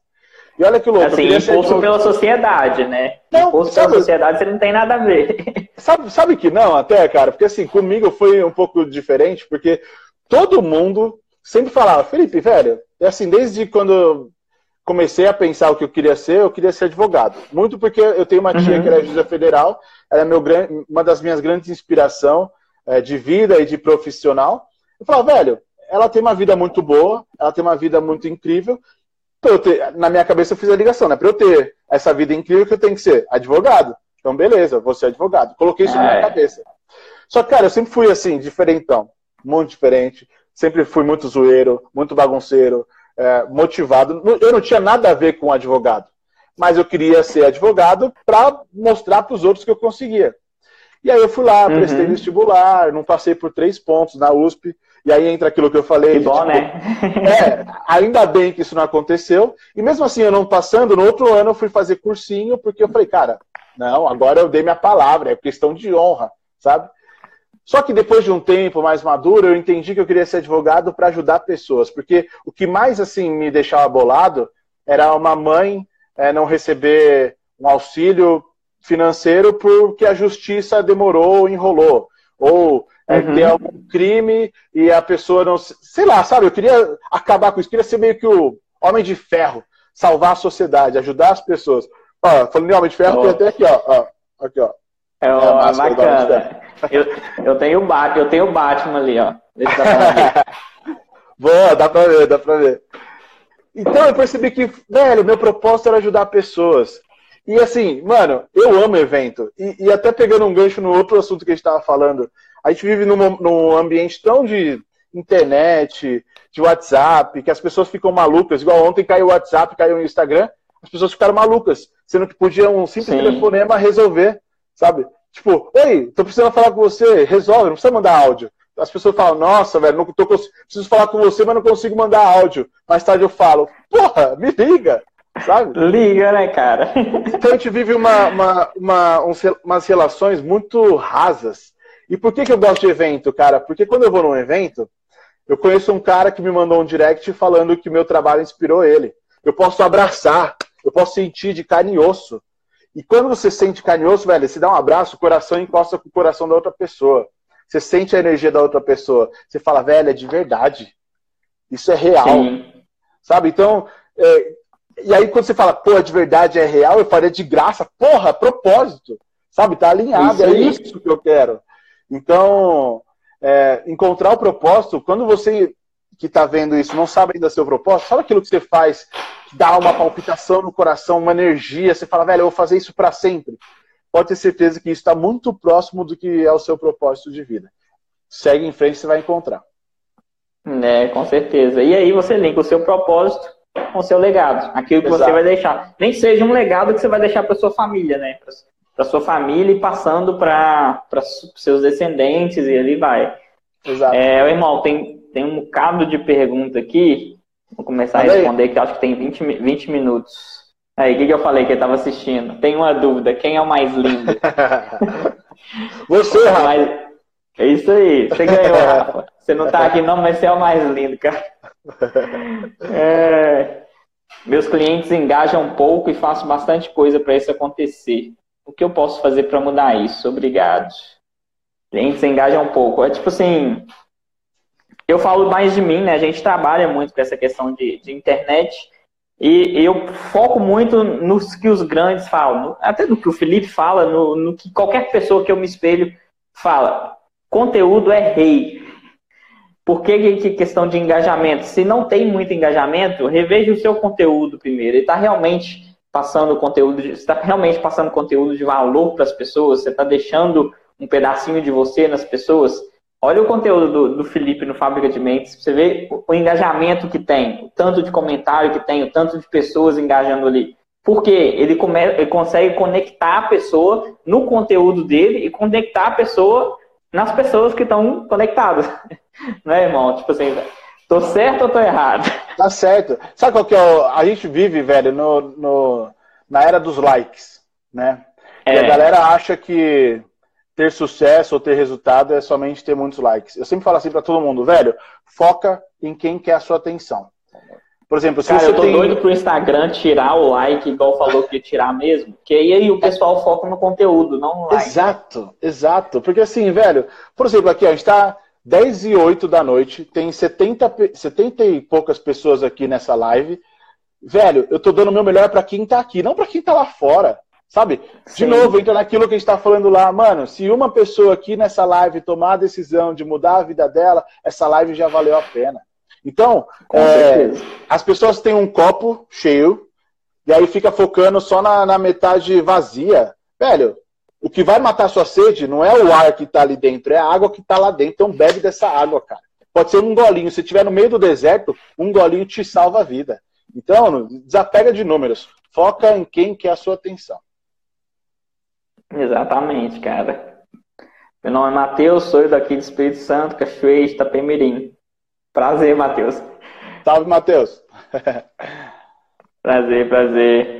E olha que louco. Assim, impulso pela sociedade, né? Não, impulso sabe, pela sociedade você não tem nada a ver. Sabe, sabe que não, até, cara? Porque assim, comigo foi um pouco diferente, porque todo mundo sempre falava, Felipe, velho, é assim, desde quando comecei a pensar o que eu queria ser, eu queria ser advogado. Muito porque eu tenho uma tia uhum. que era juíza federal, ela é meu, uma das minhas grandes inspirações é, de vida e de profissional. Eu falava, velho, ela tem uma vida muito boa, ela tem uma vida muito incrível. Ter, na minha cabeça eu fiz a ligação, né? Para eu ter essa vida incrível que eu tenho que ser advogado. Então, beleza, vou ser advogado. Coloquei isso na minha é. cabeça. Só que, cara, eu sempre fui assim, diferentão. Muito diferente. Sempre fui muito zoeiro, muito bagunceiro é, motivado. Eu não tinha nada a ver com advogado, mas eu queria ser advogado para mostrar para os outros que eu conseguia. E aí eu fui lá, uhum. prestei vestibular, não passei por três pontos na USP, e aí entra aquilo que eu falei. Que bom, tipo, né? é, ainda bem que isso não aconteceu. E mesmo assim, eu não passando, no outro ano eu fui fazer cursinho, porque eu falei, cara, não, agora eu dei minha palavra, é questão de honra, sabe? Só que depois de um tempo mais maduro, eu entendi que eu queria ser advogado para ajudar pessoas, porque o que mais assim me deixava bolado era uma mãe é, não receber um auxílio financeiro porque a justiça demorou, enrolou, ou é, uhum. ter algum crime e a pessoa não, sei lá, sabe? Eu queria acabar com isso, queria ser meio que o homem de ferro, salvar a sociedade, ajudar as pessoas. Ó, falando em homem de ferro, oh. tem até aqui, ó, ó, aqui, ó. É, é uma bacana. Eu, eu tenho o Batman, eu tenho o Batman ali, ó. Deixa eu dar Boa, dá pra ver, dá pra ver. Então eu percebi que, velho, meu propósito era ajudar pessoas. E assim, mano, eu amo evento. E, e até pegando um gancho no outro assunto que a gente tava falando, a gente vive num, num ambiente tão de internet, de WhatsApp, que as pessoas ficam malucas. Igual ontem caiu o WhatsApp, caiu o Instagram, as pessoas ficaram malucas, sendo que podiam um simples Sim. telefonema resolver sabe? Tipo, oi, tô precisando falar com você, resolve, não precisa mandar áudio. As pessoas falam, nossa, velho, não tô preciso falar com você, mas não consigo mandar áudio. Mais tarde eu falo, porra, me liga, sabe? Liga, né, cara? Então a gente vive uma, uma, uma, umas relações muito rasas. E por que, que eu gosto de evento, cara? Porque quando eu vou num evento, eu conheço um cara que me mandou um direct falando que meu trabalho inspirou ele. Eu posso abraçar, eu posso sentir de carne e osso. E quando você sente carinhoso, velho, você dá um abraço, o coração encosta com o coração da outra pessoa. Você sente a energia da outra pessoa. Você fala, velho, é de verdade. Isso é real. Sim. Sabe? Então, é... e aí quando você fala, pô, é de verdade, é real, eu faria de graça. Porra, propósito. Sabe? Tá alinhado. É isso que eu quero. Então, é... encontrar o propósito, quando você que está vendo isso não sabe ainda seu propósito, sabe aquilo que você faz, que dá uma palpitação no coração, uma energia, você fala, velho, eu vou fazer isso para sempre. Pode ter certeza que isso está muito próximo do que é o seu propósito de vida. Segue em frente, você vai encontrar. É, com certeza. E aí você linka o seu propósito com o seu legado, aquilo que Exato. você vai deixar. Nem seja um legado que você vai deixar para sua família, né? Para sua família e passando para seus descendentes e ali vai. Exato. É, irmão, tem, tem um bocado de pergunta aqui. Vou começar a responder, que acho que tem 20, 20 minutos. Aí, o que, que eu falei que ele estava assistindo? Tem uma dúvida: quem é o mais lindo? Você, Rafa. Mas... É isso aí, você ganhou, Rafa. Você não está aqui, não, mas você é o mais lindo, cara. É... Meus clientes engajam um pouco e faço bastante coisa para isso acontecer. O que eu posso fazer para mudar isso? Obrigado. Clientes engajam um pouco. É tipo assim, eu falo mais de mim, né? A gente trabalha muito com essa questão de, de internet e eu foco muito nos que os grandes falam, até no que o Felipe fala, no, no que qualquer pessoa que eu me espelho fala. Conteúdo é rei. Por que, que questão de engajamento? Se não tem muito engajamento, reveja o seu conteúdo primeiro. Ele está realmente passando conteúdo, está realmente passando conteúdo de valor para as pessoas? Você está deixando um pedacinho de você nas pessoas? Olha o conteúdo do, do Felipe no Fábrica de Mentes, você vê o, o engajamento que tem, o tanto de comentário que tem, o tanto de pessoas engajando ali. Por quê? Ele, come, ele consegue conectar a pessoa no conteúdo dele e conectar a pessoa nas pessoas que estão conectadas. Não é, irmão? Tipo assim, tô certo ou tô errado? Tá certo. Sabe qual que é o... A gente vive, velho, no, no, na era dos likes, né? É. E a galera acha que ter sucesso ou ter resultado é somente ter muitos likes. Eu sempre falo assim para todo mundo, velho, foca em quem quer a sua atenção. Por exemplo, se Cara, você eu tô tem... doido pro Instagram tirar o like, igual falou que ia tirar mesmo, que aí o pessoal foca no conteúdo, não no like. Exato, exato. Porque assim, velho, por exemplo, aqui, a gente tá 10 e 8 da noite, tem 70, 70 e poucas pessoas aqui nessa live. Velho, eu tô dando o meu melhor para quem tá aqui, não para quem tá lá fora. Sabe? De Sim. novo, entra naquilo que a gente está falando lá, mano. Se uma pessoa aqui nessa live tomar a decisão de mudar a vida dela, essa live já valeu a pena. Então, é, as pessoas têm um copo cheio e aí fica focando só na, na, metade vazia. Velho, o que vai matar sua sede não é o ar que está ali dentro, é a água que está lá dentro. Então bebe dessa água, cara. Pode ser um golinho. Se estiver no meio do deserto, um golinho te salva a vida. Então, desapega de números. Foca em quem quer a sua atenção. Exatamente, cara. Meu nome é Matheus, sou daqui do Espírito Santo, Cachoeira de Itapemirim. Prazer, Matheus. Salve, Matheus. prazer, prazer.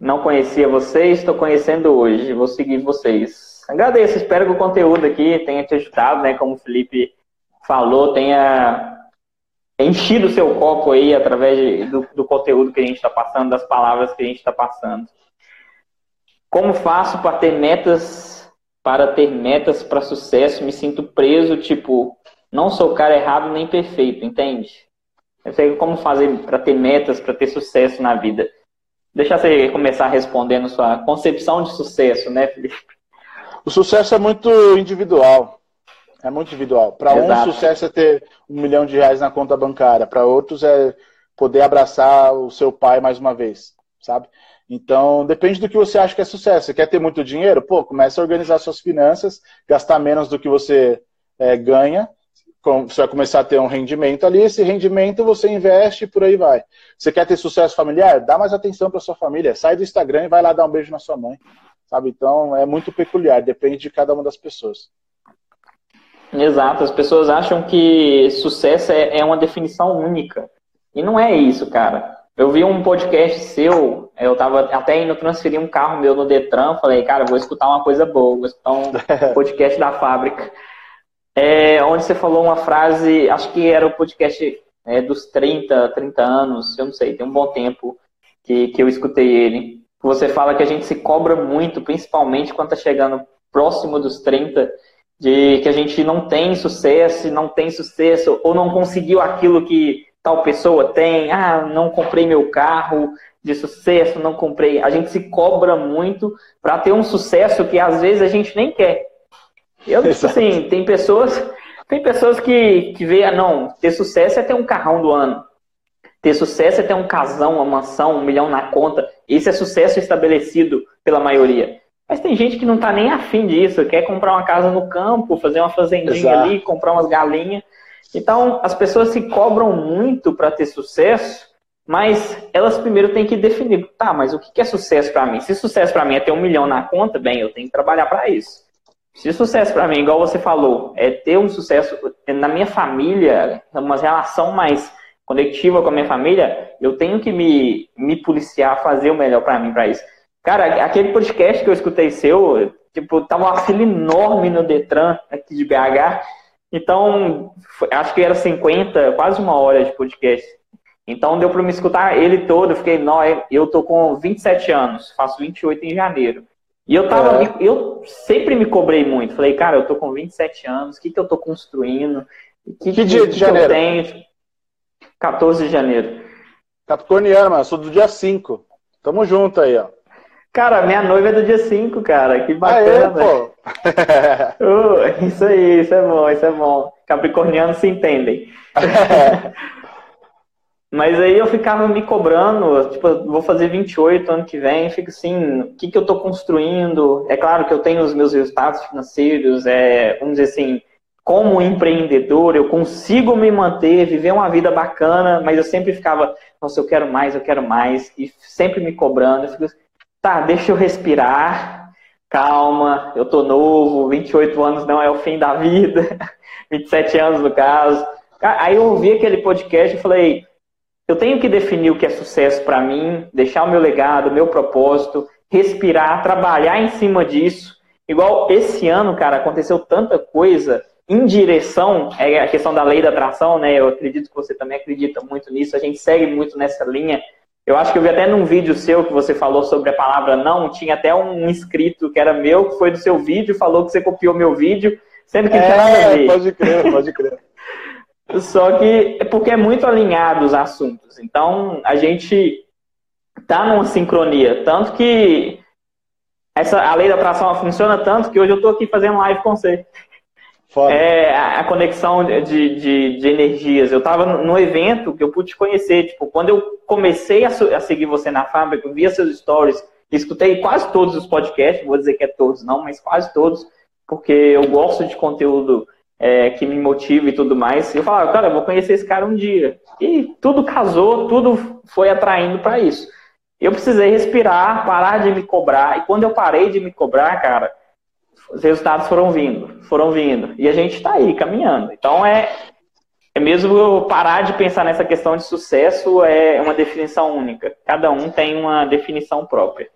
Não conhecia vocês, estou conhecendo hoje. Vou seguir vocês. Agradeço, espero que o conteúdo aqui tenha te ajudado, né? Como o Felipe falou, tenha enchido o seu copo aí através de, do, do conteúdo que a gente está passando, das palavras que a gente está passando. Como faço para ter metas, para ter metas para sucesso? Me sinto preso, tipo, não sou o cara errado nem perfeito, entende? Eu sei como fazer para ter metas, para ter sucesso na vida. Deixa você começar respondendo sua concepção de sucesso, né, Felipe? O sucesso é muito individual. É muito individual. Para um, sucesso é ter um milhão de reais na conta bancária. Para outros, é poder abraçar o seu pai mais uma vez, sabe? Então, depende do que você acha que é sucesso. Você quer ter muito dinheiro? Pô, comece a organizar suas finanças, gastar menos do que você é, ganha. Você vai começar a ter um rendimento ali. Esse rendimento você investe e por aí vai. Você quer ter sucesso familiar? Dá mais atenção para sua família. Sai do Instagram e vai lá dar um beijo na sua mãe. Sabe? Então, é muito peculiar. Depende de cada uma das pessoas. Exato. As pessoas acham que sucesso é, é uma definição única. E não é isso, cara. Eu vi um podcast seu, eu tava até indo transferir um carro meu no Detran, falei, cara, vou escutar uma coisa boa, vou escutar um podcast da fábrica. É, onde você falou uma frase, acho que era o podcast é, dos 30, 30 anos, eu não sei, tem um bom tempo que, que eu escutei ele. Você fala que a gente se cobra muito, principalmente quando tá chegando próximo dos 30, de que a gente não tem sucesso, não tem sucesso, ou não conseguiu aquilo que tal pessoa tem, ah, não comprei meu carro de sucesso, não comprei. A gente se cobra muito para ter um sucesso que às vezes a gente nem quer. Eu, tipo assim, tem pessoas, Tem pessoas que, que veem, ah, não, ter sucesso é ter um carrão do ano. Ter sucesso é ter um casão, uma mansão, um milhão na conta. Esse é sucesso estabelecido pela maioria. Mas tem gente que não tá nem afim disso, quer comprar uma casa no campo, fazer uma fazendinha Exato. ali, comprar umas galinhas. Então, as pessoas se cobram muito para ter sucesso, mas elas primeiro têm que definir, tá, mas o que é sucesso para mim? Se sucesso para mim é ter um milhão na conta, bem, eu tenho que trabalhar para isso. Se sucesso para mim, igual você falou, é ter um sucesso na minha família, uma relação mais conectiva com a minha família, eu tenho que me, me policiar, fazer o melhor para mim para isso. Cara, aquele podcast que eu escutei seu, tipo, tava uma fila enorme no Detran aqui de BH. Então, acho que era 50, quase uma hora de podcast. Então deu para me escutar ele todo, eu fiquei, não, eu tô com 27 anos, faço 28 em janeiro. E eu tava, é. eu sempre me cobrei muito. Falei, cara, eu tô com 27 anos, o que, que eu tô construindo? Que, que dia de janeiro? Eu tenho? 14 de janeiro. Capricorniano, mano, sou do dia 5. Tamo junto aí, ó. Cara, minha noiva é do dia 5, cara. Que bacana. Aê, uh, isso aí, isso é bom, isso é bom. Capricornianos se entendem. Mas aí eu ficava me cobrando, tipo, vou fazer 28 ano que vem, fico assim, o que, que eu estou construindo? É claro que eu tenho os meus resultados financeiros, é, vamos dizer assim, como empreendedor, eu consigo me manter, viver uma vida bacana, mas eu sempre ficava, nossa, eu quero mais, eu quero mais, e sempre me cobrando. Eu fico, tá, deixa eu respirar, calma, eu tô novo, 28 anos não é o fim da vida, 27 anos no caso. Aí eu ouvi aquele podcast e falei, eu tenho que definir o que é sucesso para mim, deixar o meu legado, o meu propósito, respirar, trabalhar em cima disso. Igual esse ano, cara, aconteceu tanta coisa em direção, é a questão da lei da atração, né? Eu acredito que você também acredita muito nisso, a gente segue muito nessa linha. Eu acho que eu vi até num vídeo seu que você falou sobre a palavra não, tinha até um inscrito que era meu, que foi do seu vídeo, falou que você copiou meu vídeo, sendo que não é, tinha nada a ver. Pode crer, pode crer. Só que é porque é muito alinhado os assuntos. Então a gente tá numa sincronia. Tanto que essa, a lei da atração funciona tanto que hoje eu estou aqui fazendo live com você. Foda. É a conexão de, de, de energias. Eu estava no evento que eu pude te conhecer. Tipo, quando eu comecei a, a seguir você na fábrica, eu via seus stories, escutei quase todos os podcasts, vou dizer que é todos, não, mas quase todos, porque eu gosto de conteúdo é, que me motiva e tudo mais. E eu falava, cara, eu vou conhecer esse cara um dia. E tudo casou, tudo foi atraindo para isso. Eu precisei respirar, parar de me cobrar. E quando eu parei de me cobrar, cara, os resultados foram vindo, foram vindo. E a gente está aí, caminhando. Então é, é mesmo parar de pensar nessa questão de sucesso é uma definição única. Cada um tem uma definição própria.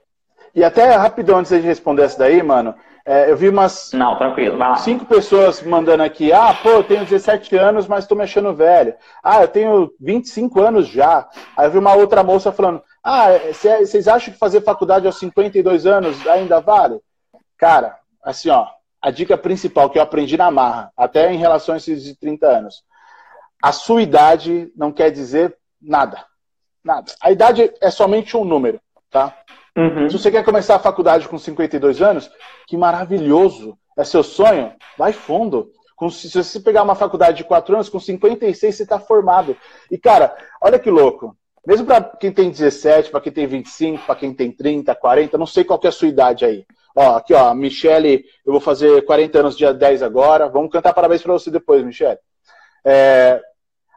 E até rapidão antes de responder essa daí, mano, é, eu vi umas Não, tranquilo, vai lá. cinco pessoas mandando aqui, ah, pô, eu tenho 17 anos, mas estou me achando velho. Ah, eu tenho 25 anos já. Aí eu vi uma outra moça falando, ah, vocês acham que fazer faculdade aos 52 anos ainda vale? Cara, assim, ó, a dica principal que eu aprendi na marra, até em relação a esses de 30 anos. A sua idade não quer dizer nada. Nada. A idade é somente um número, tá? Uhum. Se você quer começar a faculdade com 52 anos, que maravilhoso. É seu sonho? Vai fundo. Se você pegar uma faculdade de 4 anos, com 56 você está formado. E, cara, olha que louco. Mesmo para quem tem 17, para quem tem 25, para quem tem 30, 40, não sei qual é a sua idade aí. Ó, aqui, ó, Michele, eu vou fazer 40 anos dia 10 agora. Vamos cantar parabéns para você depois, Michele. É,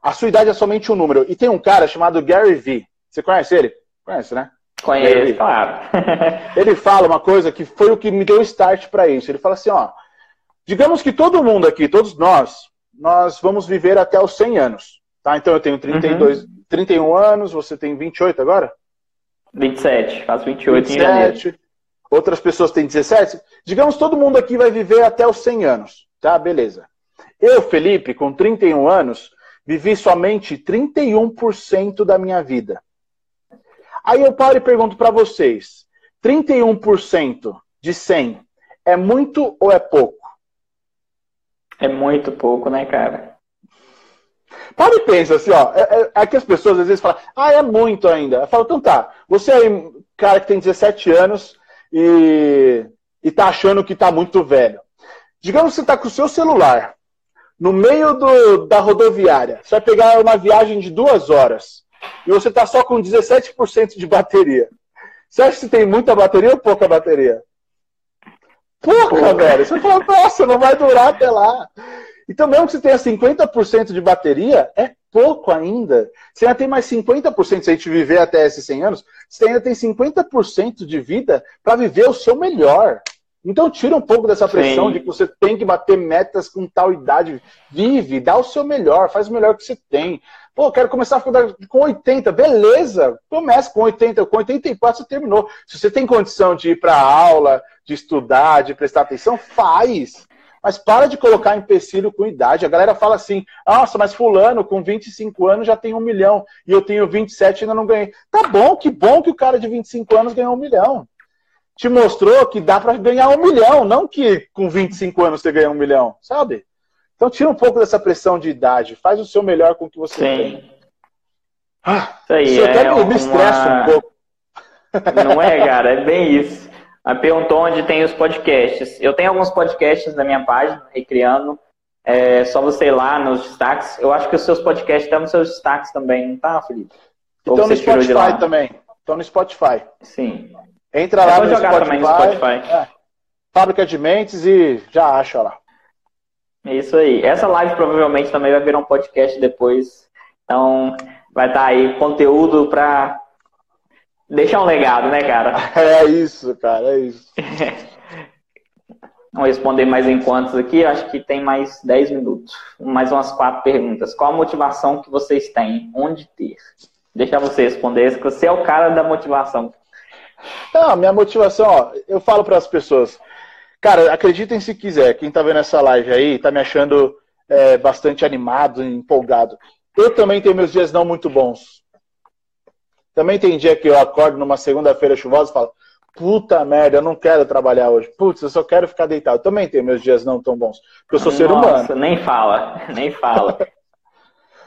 a sua idade é somente um número. E tem um cara chamado Gary Vee. Você conhece ele? Conhece, né? Conheço, ele, claro. ele fala uma coisa que foi o que me deu start para isso. Ele fala assim, ó, digamos que todo mundo aqui, todos nós, nós vamos viver até os 100 anos, tá? Então eu tenho 32, uhum. 31 anos, você tem 28 agora? 27, faço 28 27, em janeiro. Outras pessoas têm 17. Digamos todo mundo aqui vai viver até os 100 anos, tá? Beleza. Eu, Felipe, com 31 anos, vivi somente 31% da minha vida. Aí eu paro e pergunto para vocês: 31% de 100 é muito ou é pouco? É muito pouco, né, cara? Para e pensa assim, ó. É, é, é, que as pessoas às vezes falam, ah, é muito ainda. Eu falo, então tá. Você aí, cara que tem 17 anos e, e tá achando que tá muito velho. Digamos que você tá com o seu celular no meio do, da rodoviária. Você vai pegar uma viagem de duas horas e você está só com 17% de bateria. Você acha que tem muita bateria ou pouca bateria? Pouca, velho. Você fala, nossa, não vai durar até lá. Então, mesmo que você tenha 50% de bateria, é pouco ainda. Você ainda tem mais 50%, se a gente viver até esses 100 anos, você ainda tem 50% de vida para viver o seu melhor. Então tira um pouco dessa pressão Sim. de que você tem que bater metas com tal idade. Vive, dá o seu melhor, faz o melhor que você tem. Pô, quero começar a faculdade com 80, beleza. Começa com 80, com 84 você terminou. Se você tem condição de ir para aula, de estudar, de prestar atenção, faz. Mas para de colocar empecilho com idade. A galera fala assim: nossa, mas Fulano com 25 anos já tem um milhão e eu tenho 27 e ainda não ganhei. Tá bom, que bom que o cara de 25 anos ganhou um milhão te mostrou que dá para ganhar um milhão, não que com 25 anos você ganha um milhão, sabe? Então tira um pouco dessa pressão de idade, faz o seu melhor com o que você Sim. tem. Ah, isso aí, isso é até me estressa uma... um pouco. Não é, cara, é bem isso. A perguntou onde tem os podcasts. Eu tenho alguns podcasts na minha página, Recriando. É só você ir lá nos destaques. Eu acho que os seus podcasts estão nos seus destaques também, não tá, Felipe? Então no Spotify também. Estão no Spotify. Sim. Entra lá no Spotify, no Spotify. É, Fábrica de Mentes e já acha lá. É isso aí. Essa live provavelmente também vai virar um podcast depois. Então, vai estar tá aí conteúdo para deixar um legado, né, cara? É isso, cara, é isso. Vamos responder mais enquantos aqui. Acho que tem mais 10 minutos. Mais umas quatro perguntas. Qual a motivação que vocês têm? Onde ter? Deixa você responder, você é o cara da motivação. Não, minha motivação, ó, eu falo para as pessoas, cara, acreditem se quiser, quem tá vendo essa live aí, tá me achando é, bastante animado, empolgado. Eu também tenho meus dias não muito bons. Também tem dia que eu acordo numa segunda-feira chuvosa e falo, puta merda, eu não quero trabalhar hoje. Putz, eu só quero ficar deitado. Também tenho meus dias não tão bons. Porque eu sou Nossa, ser humano. nem fala, nem fala.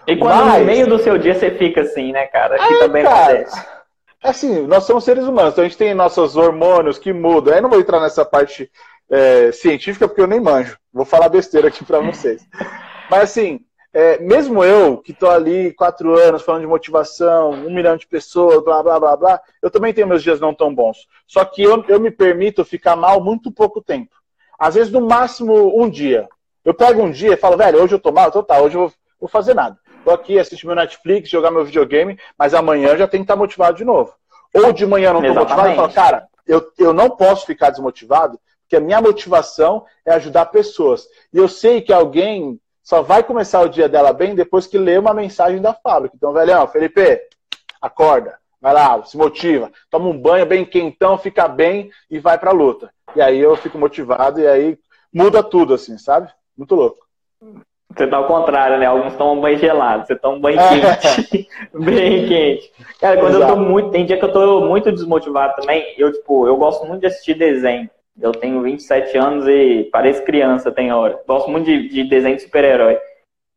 E quando Mas... no meio do seu dia você fica assim, né, cara? Que também cara... acontece. Assim, nós somos seres humanos, então a gente tem nossos hormônios que mudam. Aí não vou entrar nessa parte é, científica porque eu nem manjo. Vou falar besteira aqui para vocês. Mas assim, é, mesmo eu, que estou ali quatro anos falando de motivação, um milhão de pessoas, blá, blá, blá, blá, eu também tenho meus dias não tão bons. Só que eu, eu me permito ficar mal muito pouco tempo. Às vezes, no máximo, um dia. Eu pego um dia e falo, velho, hoje eu tô mal, então tá, hoje eu vou, vou fazer nada. Tô aqui, assistir meu Netflix, jogar meu videogame, mas amanhã já tem que estar motivado de novo. Ou de manhã não estou motivado e falo, cara, eu, eu não posso ficar desmotivado, porque a minha motivação é ajudar pessoas. E eu sei que alguém só vai começar o dia dela bem depois que lê uma mensagem da fábrica. Então, velhão, Felipe, acorda, vai lá, se motiva, toma um banho bem quentão, fica bem e vai pra luta. E aí eu fico motivado e aí muda tudo, assim, sabe? Muito louco. Você tá ao contrário, né? Alguns tomam banho gelado, você toma um banho é. quente. bem quente. Cara, quando Exato. eu tô muito. Tem dia que eu tô muito desmotivado também. Eu, tipo, eu gosto muito de assistir desenho. Eu tenho 27 anos e pareço criança, tem hora. Gosto muito de, de desenho de super-herói.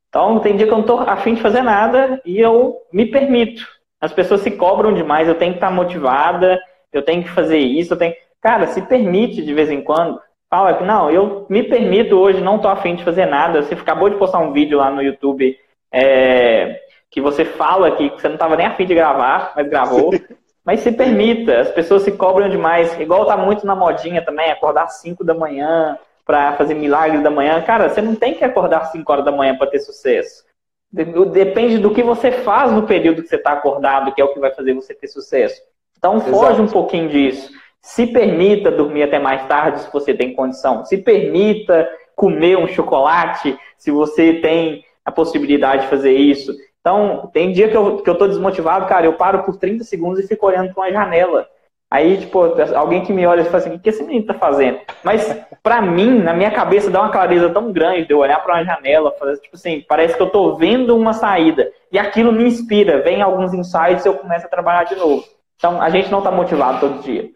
Então, tem dia que eu não tô afim de fazer nada e eu me permito. As pessoas se cobram demais, eu tenho que estar motivada, eu tenho que fazer isso, eu tenho. Cara, se permite de vez em quando fala que não, eu me permito hoje, não tô afim de fazer nada. Você acabou de postar um vídeo lá no YouTube é, que você fala que você não estava nem afim de gravar, mas gravou. Mas se permita, as pessoas se cobram demais. Igual tá muito na modinha também, acordar às 5 da manhã para fazer milagres da manhã. Cara, você não tem que acordar às 5 horas da manhã para ter sucesso. Depende do que você faz no período que você está acordado, que é o que vai fazer você ter sucesso. Então foge Exato. um pouquinho disso. Se permita dormir até mais tarde se você tem condição. Se permita comer um chocolate se você tem a possibilidade de fazer isso. Então, tem dia que eu, que eu tô desmotivado, cara, eu paro por 30 segundos e fico olhando para uma janela. Aí, tipo, alguém que me olha e fala assim, o que esse menino tá fazendo? Mas, para mim, na minha cabeça, dá uma clareza tão grande de eu olhar para uma janela, fazer, tipo assim, parece que eu tô vendo uma saída. E aquilo me inspira, vem alguns insights e eu começo a trabalhar de novo. Então, a gente não tá motivado todo dia.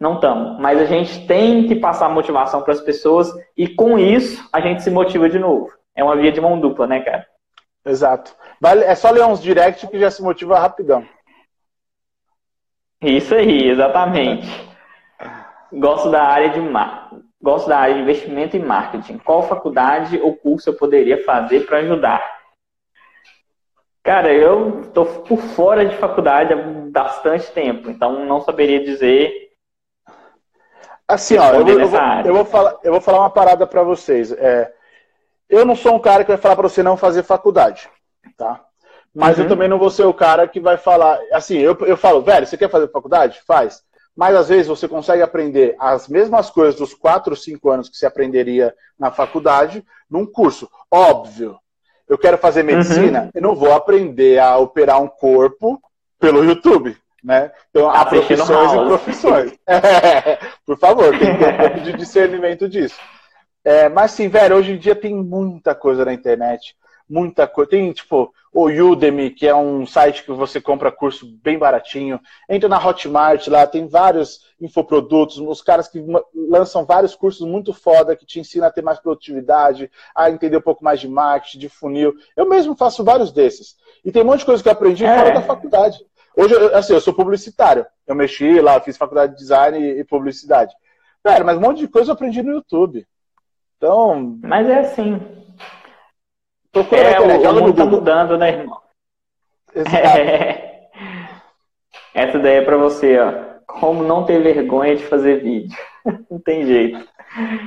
Não estamos. Mas a gente tem que passar motivação para as pessoas e com isso a gente se motiva de novo. É uma via de mão dupla, né, cara? Exato. Vale, é só ler uns direct que já se motiva rapidão. Isso aí, exatamente. Gosto da área de mar... gosto da área de investimento e marketing. Qual faculdade ou curso eu poderia fazer para ajudar? Cara, eu estou por fora de faculdade há bastante tempo, então não saberia dizer. Assim, ó, eu vou, eu, vou, eu vou, falar, eu vou falar uma parada para vocês. É, eu não sou um cara que vai falar para você não fazer faculdade, tá? Mas uhum. eu também não vou ser o cara que vai falar. Assim, eu, eu falo, velho, você quer fazer faculdade? Faz. Mas às vezes você consegue aprender as mesmas coisas dos 4 ou 5 anos que você aprenderia na faculdade num curso. Óbvio. Eu quero fazer medicina, uhum. eu não vou aprender a operar um corpo pelo YouTube. Né? Então, há profissões e profissões. É, por favor, tem que ter um pouco de discernimento disso. É, mas sim, velho, hoje em dia tem muita coisa na internet. Muita coisa. Tem, tipo, o Udemy, que é um site que você compra curso bem baratinho. Entra na Hotmart lá, tem vários infoprodutos, os caras que lançam vários cursos muito foda que te ensinam a ter mais produtividade, a entender um pouco mais de marketing, de funil. Eu mesmo faço vários desses. E tem um monte de coisa que eu aprendi é. fora da faculdade. Hoje, assim, eu sou publicitário. Eu mexi lá, fiz faculdade de design e publicidade. Cara, mas um monte de coisa eu aprendi no YouTube. Então. Mas é assim. Procura é, o, o mundo tá mudando, né, irmão? É. Essa daí é pra você, ó. Como não ter vergonha de fazer vídeo. não tem jeito.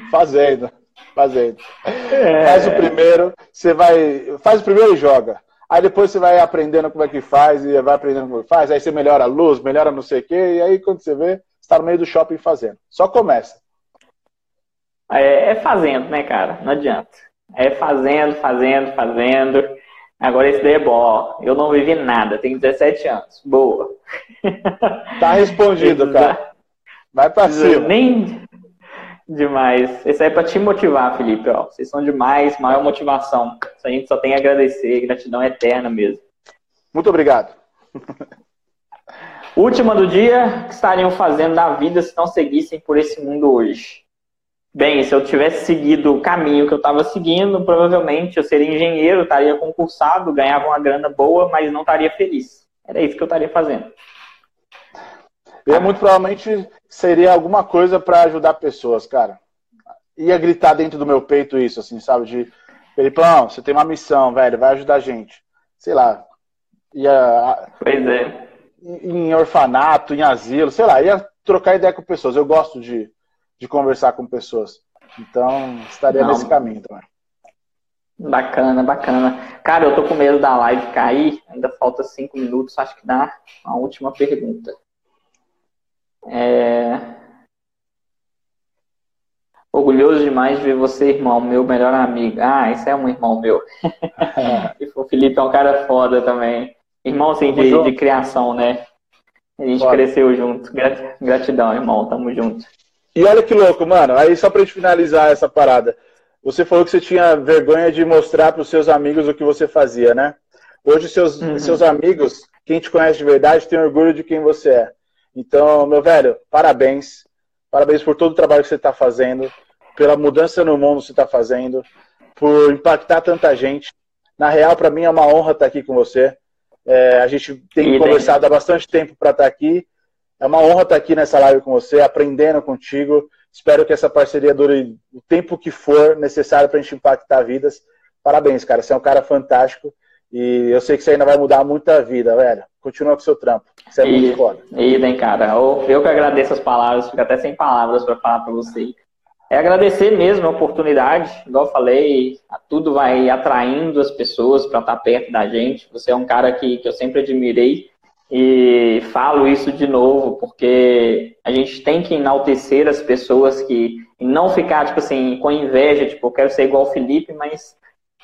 Fazendo. Fazendo. É. Faz o primeiro, você vai. Faz o primeiro e joga. Aí depois você vai aprendendo como é que faz e vai aprendendo como faz. Aí você melhora a luz, melhora não sei o quê. E aí quando você vê, você está no meio do shopping fazendo. Só começa. É, é fazendo, né, cara? Não adianta. É fazendo, fazendo, fazendo. Agora esse daí é bom. Eu não vivi nada, tenho 17 anos. Boa. Tá respondido, cara. Vai pra cima. Nem demais. Esse aí é pra te motivar, Felipe. Ó. Vocês são demais, maior motivação. A gente só tem a agradecer, gratidão eterna mesmo. Muito obrigado. Última do dia, que estariam fazendo da vida se não seguissem por esse mundo hoje? Bem, se eu tivesse seguido o caminho que eu estava seguindo, provavelmente eu seria engenheiro, estaria concursado, ganhava uma grana boa, mas não estaria feliz. Era isso que eu estaria fazendo. Eu muito provavelmente seria alguma coisa para ajudar pessoas, cara. Ia gritar dentro do meu peito isso, assim, sabe? De, Felipão, você tem uma missão, velho, vai ajudar a gente. Sei lá. Ia. Pois é. Em orfanato, em asilo, sei lá, ia trocar ideia com pessoas. Eu gosto de de conversar com pessoas. Então, estaria Não. nesse caminho também. Bacana, bacana. Cara, eu tô com medo da live cair, ainda falta cinco minutos, acho que dá uma última pergunta. É... Orgulhoso demais de ver você, irmão, meu melhor amigo. Ah, esse é um irmão meu. o Felipe é um cara foda também. Irmão, assim, de, de, criação, né? A gente Foda. cresceu junto. Gratidão, irmão. Tamo junto. E olha que louco, mano. Aí só pra gente finalizar essa parada. Você falou que você tinha vergonha de mostrar para os seus amigos o que você fazia, né? Hoje seus, uhum. seus amigos, quem te conhece de verdade, tem orgulho de quem você é. Então, meu velho, parabéns. Parabéns por todo o trabalho que você está fazendo, pela mudança no mundo que você está fazendo, por impactar tanta gente. Na real, para mim é uma honra estar aqui com você. É, a gente tem e conversado bem. há bastante tempo para estar aqui é uma honra estar aqui nessa live com você, aprendendo contigo. Espero que essa parceria dure o tempo que for necessário para a gente impactar vidas. Parabéns, cara. Você é um cara fantástico. E eu sei que você ainda vai mudar muita vida, velho. Continua com o seu trampo. Você é e, muito foda. Idem, cara. Eu, eu que agradeço as palavras, fico até sem palavras para falar para você. É agradecer mesmo a oportunidade, igual eu falei, tudo vai atraindo as pessoas para estar perto da gente. Você é um cara que, que eu sempre admirei e falo isso de novo, porque a gente tem que enaltecer as pessoas que e não ficar, tipo assim, com inveja, tipo, eu quero ser igual o Felipe, mas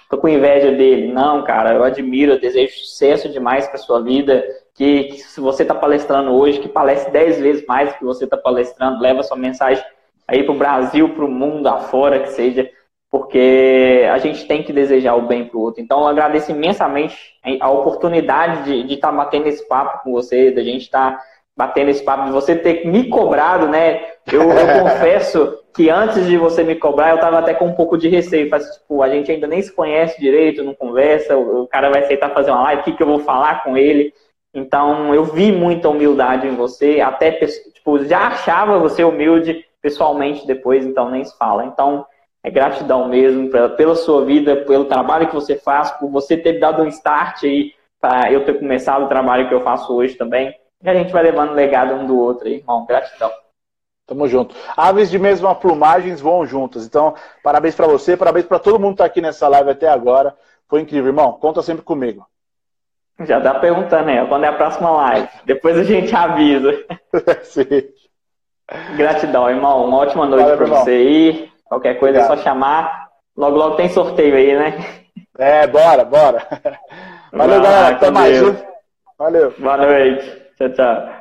tô com inveja dele. Não, cara, eu admiro, eu desejo sucesso demais para sua vida. Que, que, se você está palestrando hoje, que palestre dez vezes mais do que você está palestrando, leva sua mensagem aí para o Brasil, para o mundo afora, que seja porque a gente tem que desejar o bem para o outro. Então, eu agradeço imensamente a oportunidade de estar tá batendo esse papo com você, da gente estar tá batendo esse papo, de você ter me cobrado, né? Eu, eu confesso que antes de você me cobrar, eu estava até com um pouco de receio. Mas, tipo, a gente ainda nem se conhece direito, não conversa, o, o cara vai aceitar fazer uma live, o que, que eu vou falar com ele? Então, eu vi muita humildade em você, até, tipo, já achava você humilde, pessoalmente depois, então nem se fala. Então, é gratidão mesmo pela, pela sua vida, pelo trabalho que você faz, por você ter dado um start aí para eu ter começado o trabalho que eu faço hoje também. E a gente vai levando legado um do outro aí, irmão. Gratidão. Tamo junto. Aves de mesma plumagem voam juntas. Então, parabéns para você, parabéns para todo mundo que tá aqui nessa live até agora. Foi incrível, irmão. Conta sempre comigo. Já tá perguntando aí, quando é a próxima live? Depois a gente avisa. Sim. Gratidão, irmão. Uma ótima noite para você aí. Qualquer coisa Obrigado. é só chamar. Logo, logo tem sorteio aí, né? É, bora, bora. Valeu, galera. Até mais. Valeu. Boa noite. That's a